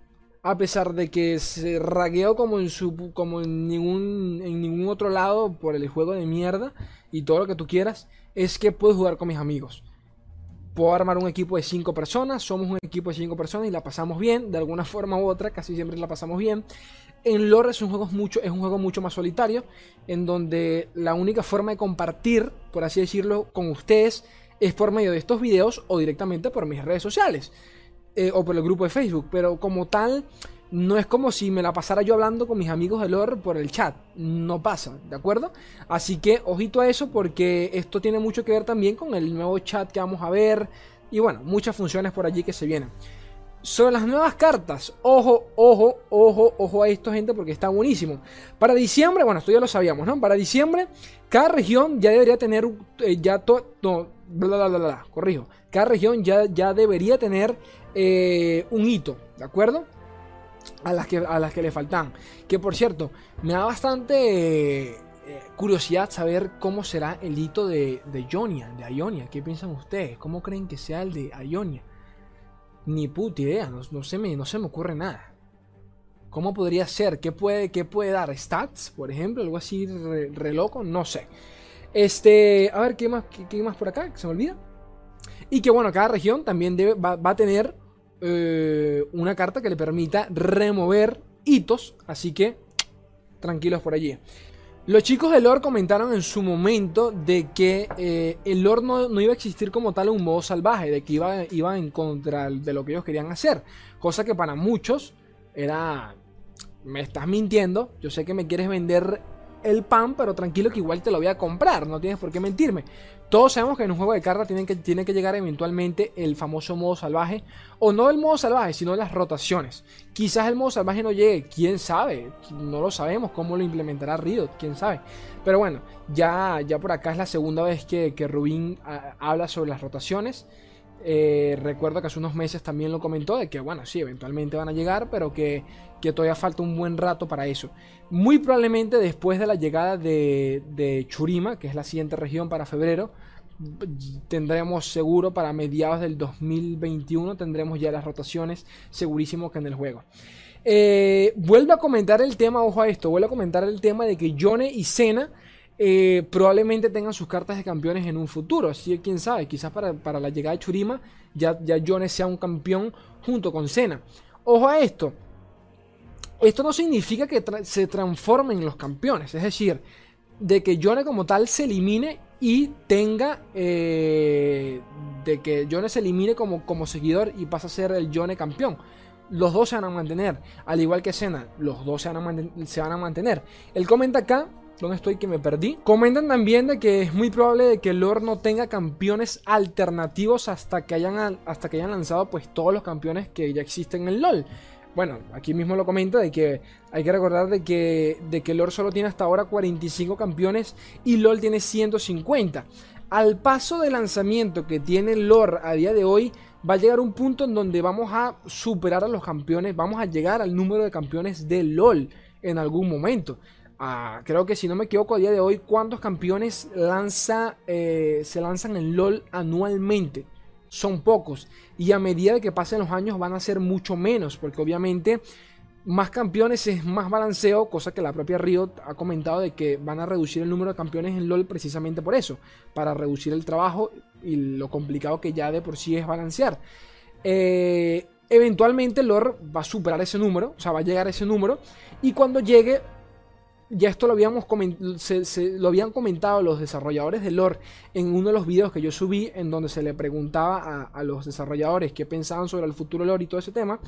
a pesar de que se ragueó como en ningún otro lado por el juego de mierda y todo lo que tú quieras, es que puedo jugar con mis amigos. Puedo armar un equipo de 5 personas, somos un equipo de 5 personas y la pasamos bien, de alguna forma u otra, casi siempre la pasamos bien. En lore es un juego mucho es un juego mucho más solitario en donde la única forma de compartir, por así decirlo, con ustedes es por medio de estos videos o directamente por mis redes sociales. Eh, o por el grupo de Facebook, pero como tal, no es como si me la pasara yo hablando con mis amigos de lore por el chat. No pasa, ¿de acuerdo? Así que ojito a eso porque esto tiene mucho que ver también con el nuevo chat que vamos a ver. Y bueno, muchas funciones por allí que se vienen. Sobre las nuevas cartas, ojo, ojo, ojo, ojo a esto, gente, porque está buenísimo. Para diciembre, bueno, esto ya lo sabíamos, ¿no? Para diciembre, cada región ya debería tener, eh, ya todo, no, bla, bla, bla, bla, corrijo. Cada región ya, ya debería tener eh, un hito, ¿de acuerdo? A las, que, a las que le faltan. Que por cierto, me da bastante eh, curiosidad saber cómo será el hito de, de Ionia, de Ionia. ¿Qué piensan ustedes? ¿Cómo creen que sea el de Ionia? Ni puta idea, no, se, me, no se me ocurre nada. ¿Cómo podría ser? ¿Qué puede, qué puede dar? ¿Stats, por ejemplo? ¿Algo así re, loco? No sé. Este, a ver, ¿qué más, qué, más por acá? ¿Se me olvida? Y que bueno, cada región también debe, va a tener eh, una carta que le permita remover hitos. Así que tranquilos por allí. Los chicos de lore comentaron en su momento de que eh, el lore no, no, iba a existir como tal un modo salvaje, de que iba, iba en contra de lo que ellos querían hacer. Cosa que para muchos era... Me estás mintiendo, yo sé que me quieres vender el pan, pero tranquilo que igual te lo voy a comprar, no tienes por qué mentirme. Todos sabemos que en un juego de cartas tiene que, que llegar eventualmente el famoso modo salvaje, o no el modo salvaje, sino las rotaciones. Quizás el modo salvaje no llegue, quién sabe, no lo sabemos cómo lo implementará Riot, quién sabe. Pero bueno, ya, ya por acá es la segunda vez que, que Rubin a, habla sobre las rotaciones. Eh, recuerdo que hace unos meses también lo comentó de que, bueno, sí, eventualmente van a llegar, pero que, que, todavía falta un buen rato para eso. Muy probablemente después de la llegada de, de Churima, que es la siguiente región para febrero, tendremos seguro para mediados del 2021, tendremos ya las rotaciones, segurísimo que en el juego. Eh, vuelvo a comentar el tema, ojo a esto, vuelvo a comentar el tema de que Yone y Sena eh, probablemente tengan sus cartas de campeones en un futuro. Así que quién sabe, quizás para, para la llegada de Churima ya, ya Jones sea un campeón junto con Senna. Ojo a esto. Esto no significa que se transformen los campeones. Es decir, de que Jones como tal se elimine y tenga. Eh, de que Jones se elimine como, como seguidor y pasa a ser el Jones campeón. Los dos se van a mantener. Al igual que Senna, los dos se van a, se van a mantener. Él comenta acá ¿Dónde estoy que me perdí? Comentan también de que es muy probable de que el lore no tenga campeones alternativos hasta que hayan, hasta que hayan lanzado pues todos los campeones que ya existen en LoL. Bueno, aquí mismo lo comenta de que hay que recordar de que, de que solo tiene hasta ahora 45 campeones y LoL tiene 150. Al paso de lanzamiento que tiene LoL a día de hoy, va a llegar un punto en donde vamos a superar a los campeones, vamos a llegar al número de campeones de LoL en algún momento. Uh, creo que si no me equivoco a día de hoy, ¿cuántos campeones lanza, eh, se lanzan en LOL anualmente? Son pocos. Y a medida de que pasen los años van a ser mucho menos, porque obviamente más campeones es más balanceo, cosa que la propia Riot ha comentado de que van a reducir el número de campeones en LOL precisamente por eso, para reducir el trabajo y lo complicado que ya de por sí es balancear. Eh, eventualmente LOL va a superar ese número, o sea, va a llegar a ese número, y cuando llegue ya esto lo, habíamos se, lo habían comentado los desarrolladores de lore en uno de los videos que yo subí en donde se le preguntaba a, los desarrolladores qué pensaban sobre el futuro lore y todo ese tema.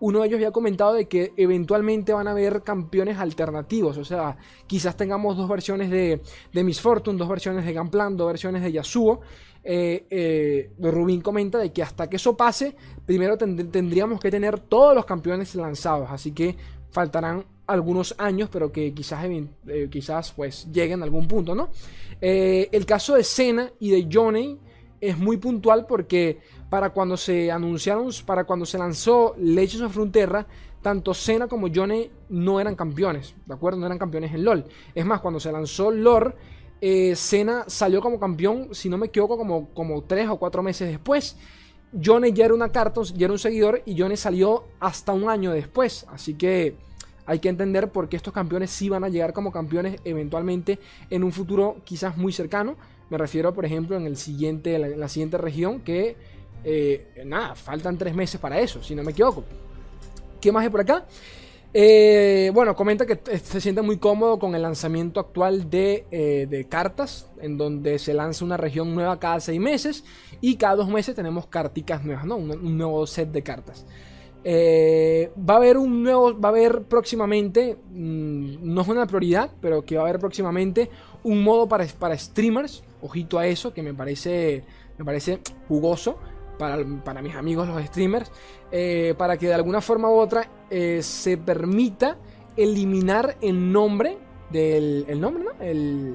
Uno de ellos había comentado de que eventualmente van a haber campeones alternativos, o sea, quizás tengamos dos versiones de, de Miss Fortune, dos versiones de Gunplan, dos versiones de Yasuo. Eh, eh, Rubín comenta de que hasta que eso pase, primero tend tendríamos que tener todos los campeones lanzados, así que faltarán algunos años, pero que quizás, eh, quizás pues lleguen a algún punto, ¿no? Eh, el caso de Senna y de Johnny es muy puntual porque para cuando se anunciaron, para cuando se lanzó Legends of Frontera, tanto Senna como Johnny no eran campeones, ¿de acuerdo? No eran campeones en LoL. Es más, cuando se lanzó Lore, eh, Senna salió como campeón, si no me equivoco, como, como tres o cuatro meses después. Johnny ya era una carta, ya era un seguidor y Johnny salió hasta un año después. Así que hay que entender por qué estos campeones sí van a llegar como campeones eventualmente en un futuro quizás muy cercano. Me refiero, por ejemplo, en, el siguiente, en la siguiente región que, eh, nada, faltan tres meses para eso, si no me equivoco. ¿Qué más hay por acá? Eh, bueno, comenta que se siente muy cómodo con el lanzamiento actual de, eh, cartas, en donde se lanza una región nueva cada seis meses y cada dos meses tenemos carticas nuevas, ¿no? Un nuevo set de cartas. Eh, va a haber un nuevo, va a haber próximamente, mmm, no es una prioridad, pero que va a haber próximamente un modo para, para streamers. Ojito a eso, que me parece, me parece jugoso. para, para mis amigos los streamers, eh, para que de alguna forma u otra eh, se permita eliminar el nombre del el nombre, ¿no? El,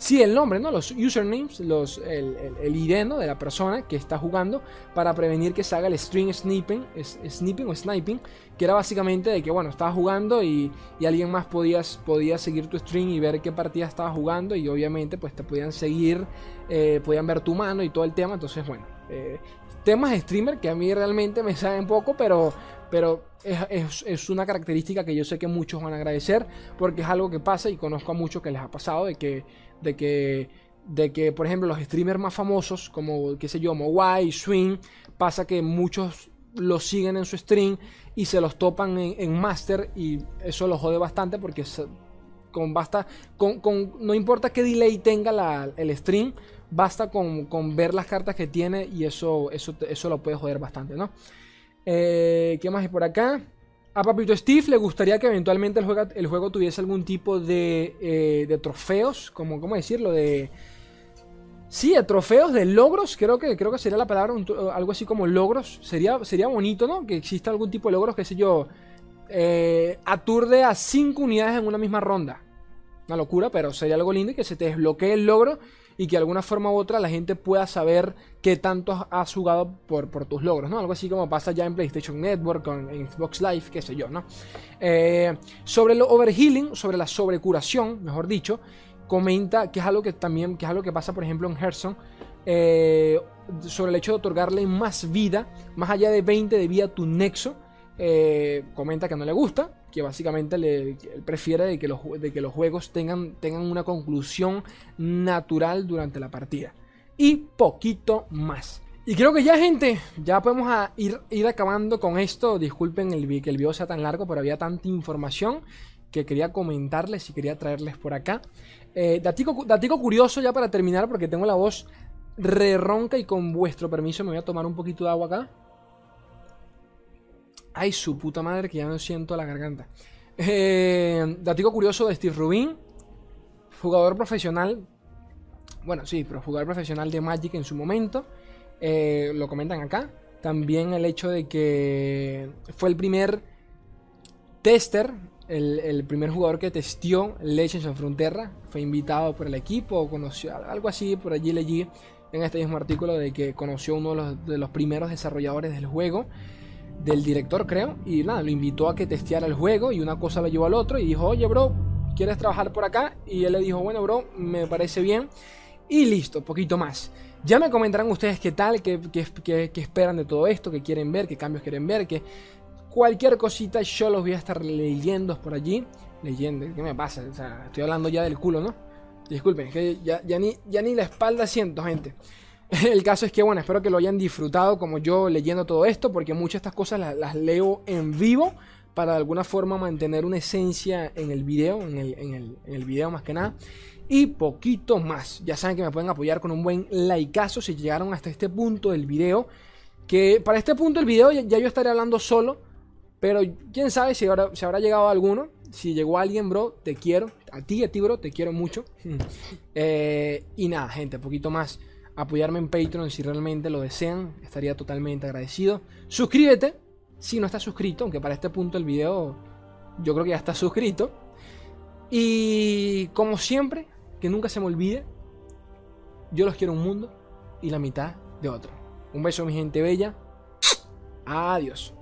Sí, el nombre, ¿no? Los usernames, los, el, el, ID de la persona que está jugando para prevenir que se haga el string sniping, snipping o sniping, que era básicamente de que, bueno, estabas jugando y, y, alguien más podías, podía seguir tu string y ver qué partida estabas jugando y obviamente pues te podían seguir, eh, podían ver tu mano y todo el tema, entonces bueno, eh, temas de streamer que a mí realmente me saben poco, pero, pero es, es, una característica que yo sé que muchos van a agradecer porque es algo que pasa y conozco a muchos que les ha pasado de que de que, de que, por ejemplo, los streamers más famosos, como, qué sé yo, Mowai, Swing, pasa que muchos los siguen en su stream y se los topan en, Master y eso los jode bastante porque con basta, con, con, no importa qué delay tenga la, el stream, basta con, con, ver las cartas que tiene y eso, eso, eso lo puede joder bastante, ¿no? Eh, ¿Qué más hay por acá? A Papito Steve le gustaría que eventualmente el juego, el juego tuviese algún tipo de, eh, de trofeos, como, ¿cómo decirlo? De... Sí, de trofeos, de logros, creo que, creo que sería la palabra, algo así como logros. Sería, sería bonito, ¿no? Que exista algún tipo de logros, qué sé yo, eh, aturde a 5 unidades en una misma ronda. Una locura, pero sería algo lindo y que se te desbloquee el logro y que de alguna forma u otra la gente pueda saber qué tanto has jugado por, tus logros, ¿no? Algo así como pasa ya en PlayStation Network, en Xbox Live, qué sé yo, ¿no? Eh, sobre lo overhealing, sobre la sobrecuración, mejor dicho, comenta que es algo que también, que es algo que pasa, por ejemplo, en Hearthstone, eh, sobre el hecho de otorgarle más vida, más allá de 20 de vida a tu nexo, eh, comenta que no le gusta, que básicamente le, él prefiere de que, los, de que los juegos tengan, tengan una conclusión natural durante la partida. Y poquito más. Y creo que ya, gente, ya podemos ir, ir acabando con esto. Disculpen el, que el video sea tan largo, pero había tanta información que quería comentarles y quería traerles por acá. Eh, datico, datico curioso ya para terminar, porque tengo la voz re ronca y con vuestro permiso me voy a tomar un poquito de agua acá. Ay, su puta madre, que ya no siento la garganta. Eh, curioso de Steve Rubin, jugador profesional. Bueno, sí, pero jugador profesional de Magic en su momento. Eh, lo comentan acá. También el hecho de que fue el primer tester, el, primer jugador que testió Legends of Frontera. Fue invitado por el equipo, conoció algo así, por allí leí en este mismo artículo de que conoció uno de los, de los primeros desarrolladores del juego del director, creo, y nada, lo invitó a que testeara el juego y una cosa lo llevó al otro y dijo, oye, bro, ¿quieres trabajar por acá? Y él le dijo, bueno, bro, me parece bien. Y listo, poquito más. Ya me comentarán ustedes qué tal, qué, qué, qué, esperan de todo esto, qué quieren ver, qué cambios quieren ver, que cualquier cosita yo los voy a estar leyendo por allí. Leyendo, ¿qué me pasa? O sea, estoy hablando ya del culo, ¿no? Disculpen, que ya, ni, ya ni la espalda siento, gente. El caso es que, bueno, espero que lo hayan disfrutado como yo leyendo todo esto, porque muchas de estas cosas las, leo en vivo para de alguna forma mantener una esencia en el video, en el, en el, video más que nada. Y poquito más. Ya saben que me pueden apoyar con un buen likeazo si llegaron hasta este punto del video. Que para este punto del video ya, yo estaré hablando solo. Pero quién sabe si, ahora, si habrá llegado alguno. Si llegó alguien, bro, te quiero. A ti, a ti, bro, te quiero mucho. Eh, y nada, gente, poquito más apoyarme en Patreon si realmente lo desean. Estaría totalmente agradecido. Suscríbete si no estás suscrito, aunque para este punto del video yo creo que ya estás suscrito. Y como siempre, que nunca se me olvide, yo los quiero un mundo y la mitad de otro. Un beso mi gente bella. Adiós.